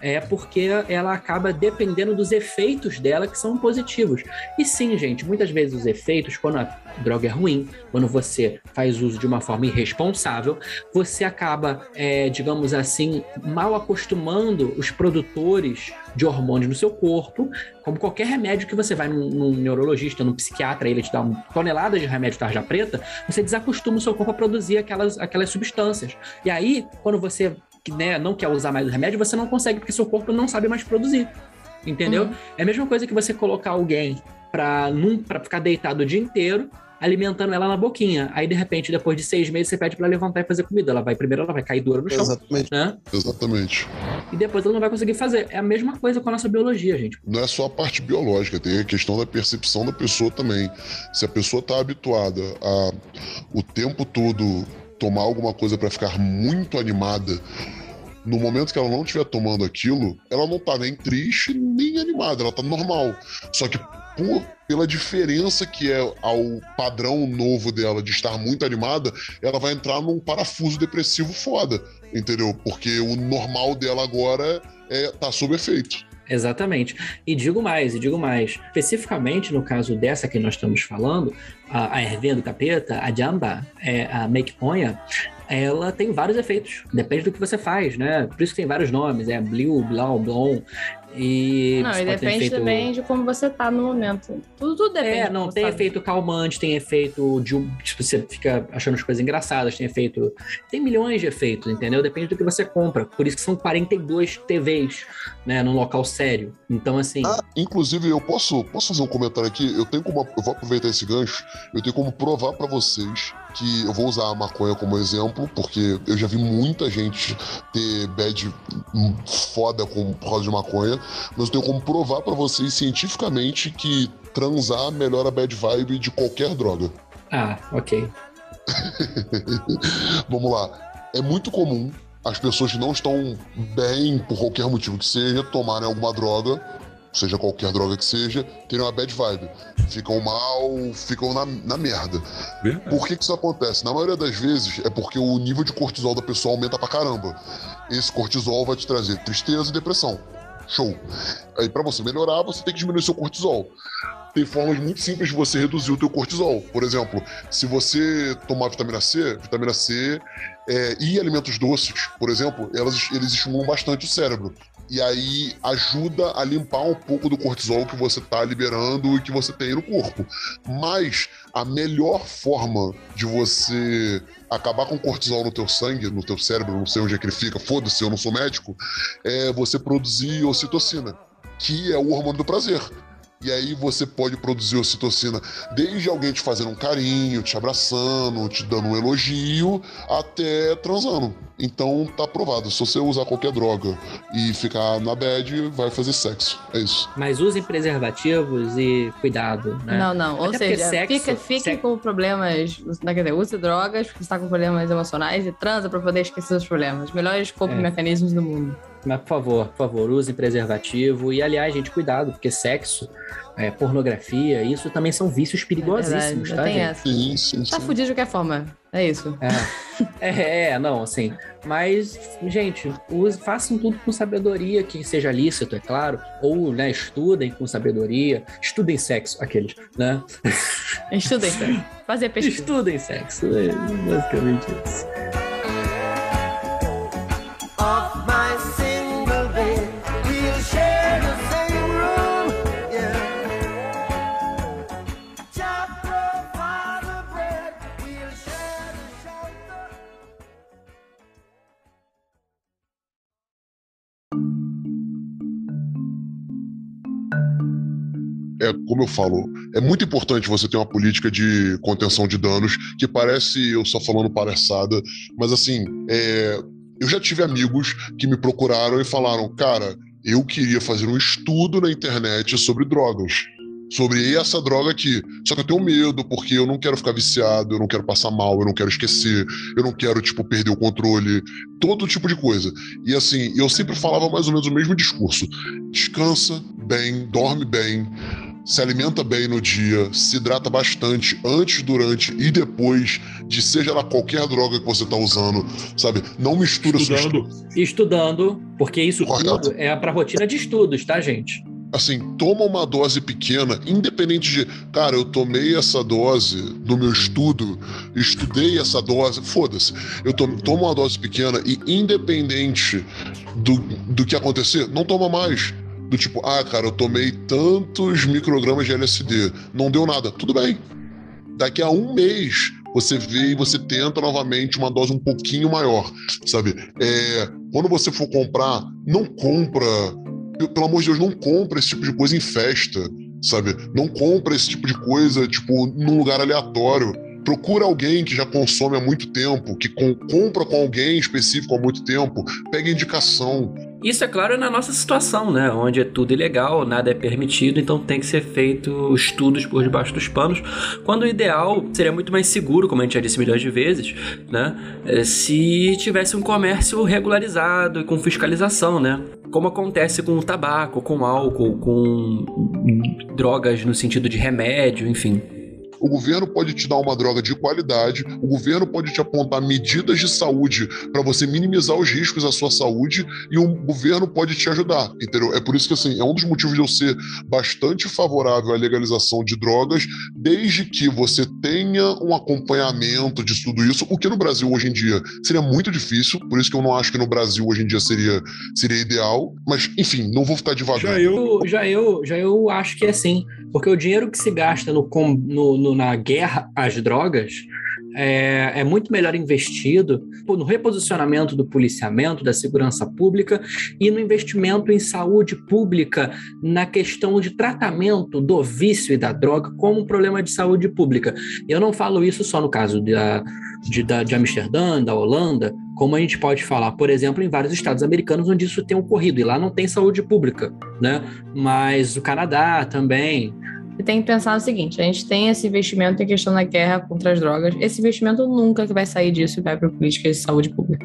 É porque ela acaba dependendo dos efeitos dela que são positivos. E sim, gente, muitas vezes os efeitos, quando a droga é ruim, quando você faz uso de uma forma irresponsável, você acaba, é, digamos assim, mal acostumando os produtores de hormônios no seu corpo, como qualquer remédio que você vai num, num neurologista, num psiquiatra, ele te dá uma tonelada de remédio tarja preta, você desacostuma o seu corpo a produzir aquelas, aquelas substâncias. E aí, quando você né, não quer usar mais o remédio, você não consegue, porque seu corpo não sabe mais produzir. Entendeu? Uhum. É a mesma coisa que você colocar alguém pra, num, pra ficar deitado o dia inteiro, alimentando ela na boquinha. Aí, de repente, depois de seis meses, você pede pra ela levantar e fazer comida. Ela vai primeiro, ela vai cair dura no chão. Exatamente. Né? Exatamente. E depois ela não vai conseguir fazer. É a mesma coisa com a nossa biologia, gente. Não é só a parte biológica, tem a questão da percepção da pessoa também. Se a pessoa está habituada a o tempo todo tomar alguma coisa para ficar muito animada, no momento que ela não estiver tomando aquilo, ela não tá nem triste nem animada, ela tá normal. Só que por, pela diferença que é ao padrão novo dela de estar muito animada, ela vai entrar num parafuso depressivo foda, entendeu? Porque o normal dela agora é tá sob efeito. Exatamente. E digo mais, e digo mais. Especificamente no caso dessa que nós estamos falando, a, a ervinha do capeta, a jamba, é, a make ponha, ela tem vários efeitos. Depende do que você faz, né? Por isso que tem vários nomes. É Blue, Blau, Blon. E Não, e depende efeito- também de como você tá no momento. Tudo, tudo depende. É, não, tem tá. efeito calmante, tem efeito de um. Tipo, você fica achando as coisas engraçadas, tem efeito. Tem milhões de efeitos, entendeu? Depende do que você compra. Por isso que são 42 TVs, né, num local sério. Então, assim. Ah, inclusive, eu posso, posso fazer um comentário aqui? Eu tenho como. Eu vou aproveitar esse gancho. Eu tenho como provar pra vocês que eu vou usar a maconha como exemplo, porque eu já vi muita gente ter bad hum, foda com, por causa de maconha, mas eu tenho como provar pra vocês cientificamente que transar melhora a bad vibe de qualquer droga. Ah, ok. Vamos lá. É muito comum as pessoas que não estão bem, por qualquer motivo que seja, tomarem alguma droga, seja qualquer droga que seja, terem uma bad vibe. Ficam mal, ficam na, na merda. Verdade. Por que, que isso acontece? Na maioria das vezes é porque o nível de cortisol da pessoa aumenta pra caramba. Esse cortisol vai te trazer tristeza e depressão. Show. Aí pra você melhorar, você tem que diminuir seu cortisol. Tem formas muito simples de você reduzir o teu cortisol. Por exemplo, se você tomar vitamina C, vitamina C é, e alimentos doces, por exemplo, elas, eles estimulam bastante o cérebro. E aí ajuda a limpar um pouco do cortisol que você está liberando e que você tem no corpo. Mas a melhor forma de você acabar com cortisol no teu sangue, no teu cérebro, não sei onde é que ele fica, foda-se, eu não sou médico, é você produzir ocitocina, que é o hormônio do prazer. E aí você pode produzir ocitocina desde alguém te fazendo um carinho, te abraçando, te dando um elogio, até transando. Então tá provado. Se você usar qualquer droga e ficar na bad, vai fazer sexo. É isso. Mas usem preservativos e cuidado, né? Não, não. Ou Até seja, sexo- fica, fique sexo- com problemas. Não, quer dizer, use drogas, porque você tá com problemas emocionais e transa pra poder esquecer os problemas. Melhores coping É. mecanismos do mundo. Mas, por favor, por favor, usem preservativo. E, aliás, gente, cuidado, porque sexo, é, pornografia, isso também são vícios perigosíssimos, É tá, tem gente? essa. Sim, sim, Tá fudido de qualquer forma. É isso. É, é, não, assim. Mas, gente, use, façam tudo com sabedoria, que seja lícito, é claro. Ou, né, estudem com sabedoria. Estudem sexo, aqueles, né? Estudem, cara. Fazer pesquisa. Estudem sexo. É basicamente isso. Off é como eu falo, é muito importante você ter uma política de contenção de danos, que parece eu só falando palhaçada, mas assim, é, eu já tive amigos que me procuraram e falaram, cara, eu queria fazer um estudo na internet sobre drogas. Sobre essa droga aqui. Só que eu tenho medo, porque eu não quero ficar viciado, eu não quero passar mal, eu não quero esquecer, eu não quero, tipo, perder o controle, todo tipo de coisa. E assim, eu sempre falava mais ou menos o mesmo discurso. Descansa bem, dorme bem, se alimenta bem no dia, se hidrata bastante antes, durante e depois de seja lá qualquer droga que você tá usando, sabe? Não mistura Estudando. Estudando, porque isso Correto. tudo é pra rotina de estudos, tá, gente? assim, toma uma dose pequena, independente de, cara, eu tomei essa dose no meu estudo, estudei essa dose, foda-se. Eu to tomo uma dose pequena e independente do, do que acontecer, não toma mais. Do tipo, ah, cara, eu tomei tantos microgramas de LSD, não deu nada. Tudo bem. Daqui a um mês, você vê e você tenta novamente uma dose um pouquinho maior, sabe? É, quando você for comprar, não compra pelo amor de Deus, não compra esse tipo de coisa em festa, sabe? Não compra esse tipo de coisa, tipo, num lugar aleatório. Procura alguém que já consome há muito tempo, que com- compra com alguém específico há muito tempo, pega indicação. Isso, é claro, é na nossa situação, né? Onde é tudo ilegal, nada é permitido, então tem que ser feito estudos por debaixo dos panos. Quando o ideal seria muito mais seguro, como a gente já disse milhões de vezes, né? Eh, Se tivesse um comércio regularizado e com fiscalização, né? Como acontece com o tabaco, com álcool, com drogas no sentido de remédio, enfim. O governo pode te dar uma droga de qualidade, o governo pode te apontar medidas de saúde para você minimizar os riscos à sua saúde e o governo pode te ajudar, entendeu? É por isso que assim, é um dos motivos de eu ser bastante favorável à legalização de drogas, desde que você tenha um acompanhamento de tudo isso, o que no Brasil hoje em dia seria muito difícil, por isso que eu não acho que no Brasil hoje em dia seria, seria ideal, mas enfim, não vou ficar devagar. Já eu. Já eu já eu acho que é assim porque o dinheiro que se gasta no, no- no- na guerra às drogas é, é muito melhor investido no reposicionamento do policiamento, da segurança pública e no investimento em saúde pública na questão de tratamento do vício e da droga como um problema de saúde pública. Eu não falo isso só no caso da, de, da- de Amsterdã, da Holanda, como a gente pode falar, por exemplo, em vários estados americanos onde isso tem ocorrido, e lá não tem saúde pública, né? Mas o Canadá também. Você tem que pensar no seguinte: a gente tem esse investimento em questão da guerra contra as drogas. Esse investimento nunca que vai sair disso e vai para políticas de saúde pública.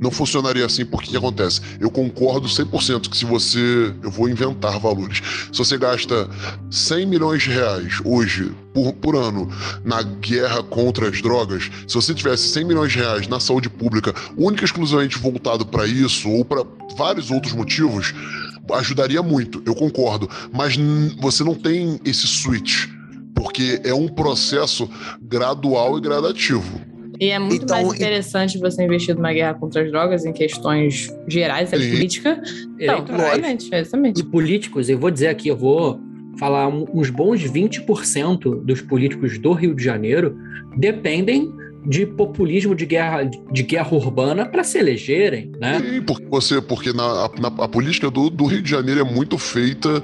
Não funcionaria assim porque o que acontece? Eu concordo 100% que se você. Eu vou inventar valores. Se você gasta 100 milhões de reais hoje, por, por ano, na guerra contra as drogas, se você tivesse 100 milhões de reais na saúde pública, única e exclusivamente voltado para isso ou para vários outros motivos, ajudaria muito, eu concordo. Mas você não tem esse switch. Porque é um processo gradual e gradativo. E é muito Então, mais e- interessante você investir numa guerra contra as drogas em questões gerais da Sim. política. Não, eleitorais. obviamente, exatamente. E políticos, eu vou dizer aqui, eu vou falar uns bons 20% dos políticos do Rio de Janeiro dependem de populismo de guerra, de guerra urbana para se elegerem, né? Sim, porque você, porque na, na- a política do, do Rio de Janeiro é muito feita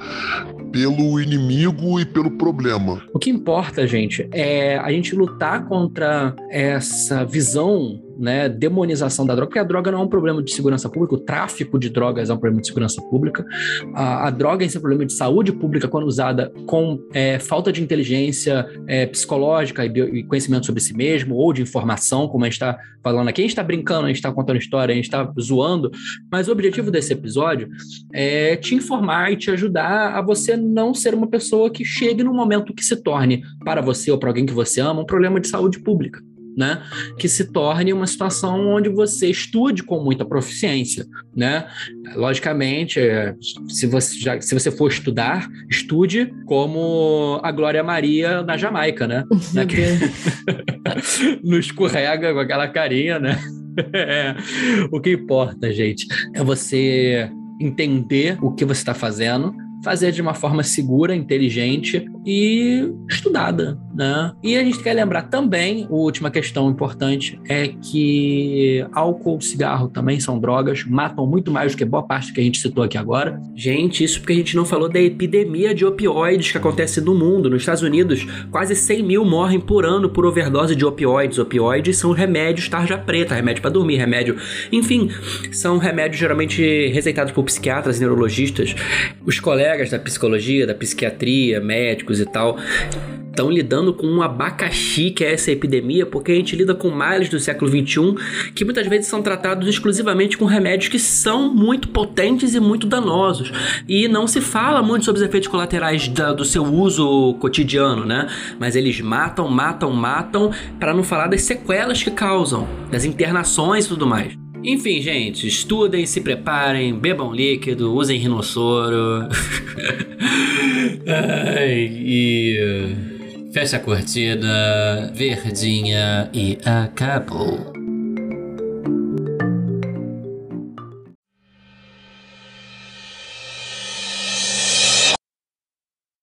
pelo inimigo e pelo problema. O que importa, gente, é a gente lutar contra essa visão, né, demonização da droga, porque a droga não é um problema de segurança pública, o tráfico de drogas é um problema de segurança pública, a, a droga é um problema de saúde pública quando usada com é, falta de inteligência é, psicológica e, e conhecimento sobre si mesmo, ou de informação, como a gente está falando aqui, a gente está brincando, a gente está contando história, a gente está zoando, mas o objetivo desse episódio é te informar e te ajudar a você não ser uma pessoa que chegue no momento que se torne para você ou para alguém que você ama um problema de saúde pública. Né? Que se torne uma situação onde você estude com muita proficiência, né? Logicamente, se você, já, se você for estudar, estude como a Glória Maria na Jamaica, né? Naque- não escorrega com aquela carinha, né? É, o que importa, gente, é você entender o que você está fazendo, fazer de uma forma segura, inteligente e estudada, né? E a gente quer lembrar também, a última questão importante é que álcool, cigarro também são drogas, matam muito mais do que boa parte que a gente citou aqui agora. Gente, isso porque a gente não falou da epidemia de opioides que acontece no mundo. Nos Estados Unidos, quase 100 mil morrem por ano por overdose de opioides. Opioides são remédios tarja preta, remédio para dormir, remédio. Enfim, são remédios geralmente receitados por psiquiatras e neurologistas. Os colegas da psicologia, da psiquiatria, médicos e tal, estão lidando com um abacaxi que é essa epidemia, porque a gente lida com males do século XXI que muitas vezes são tratados exclusivamente com remédios que são muito potentes e muito danosos. E não se fala muito sobre os efeitos colaterais da- do seu uso cotidiano, né? Mas eles matam, matam, matam, para não falar das sequelas que causam, das internações e tudo mais. Enfim, gente, estudem, se preparem, bebam líquido, usem rinossoro. Ai, e. Fecha a cortina, verdinha e acabou.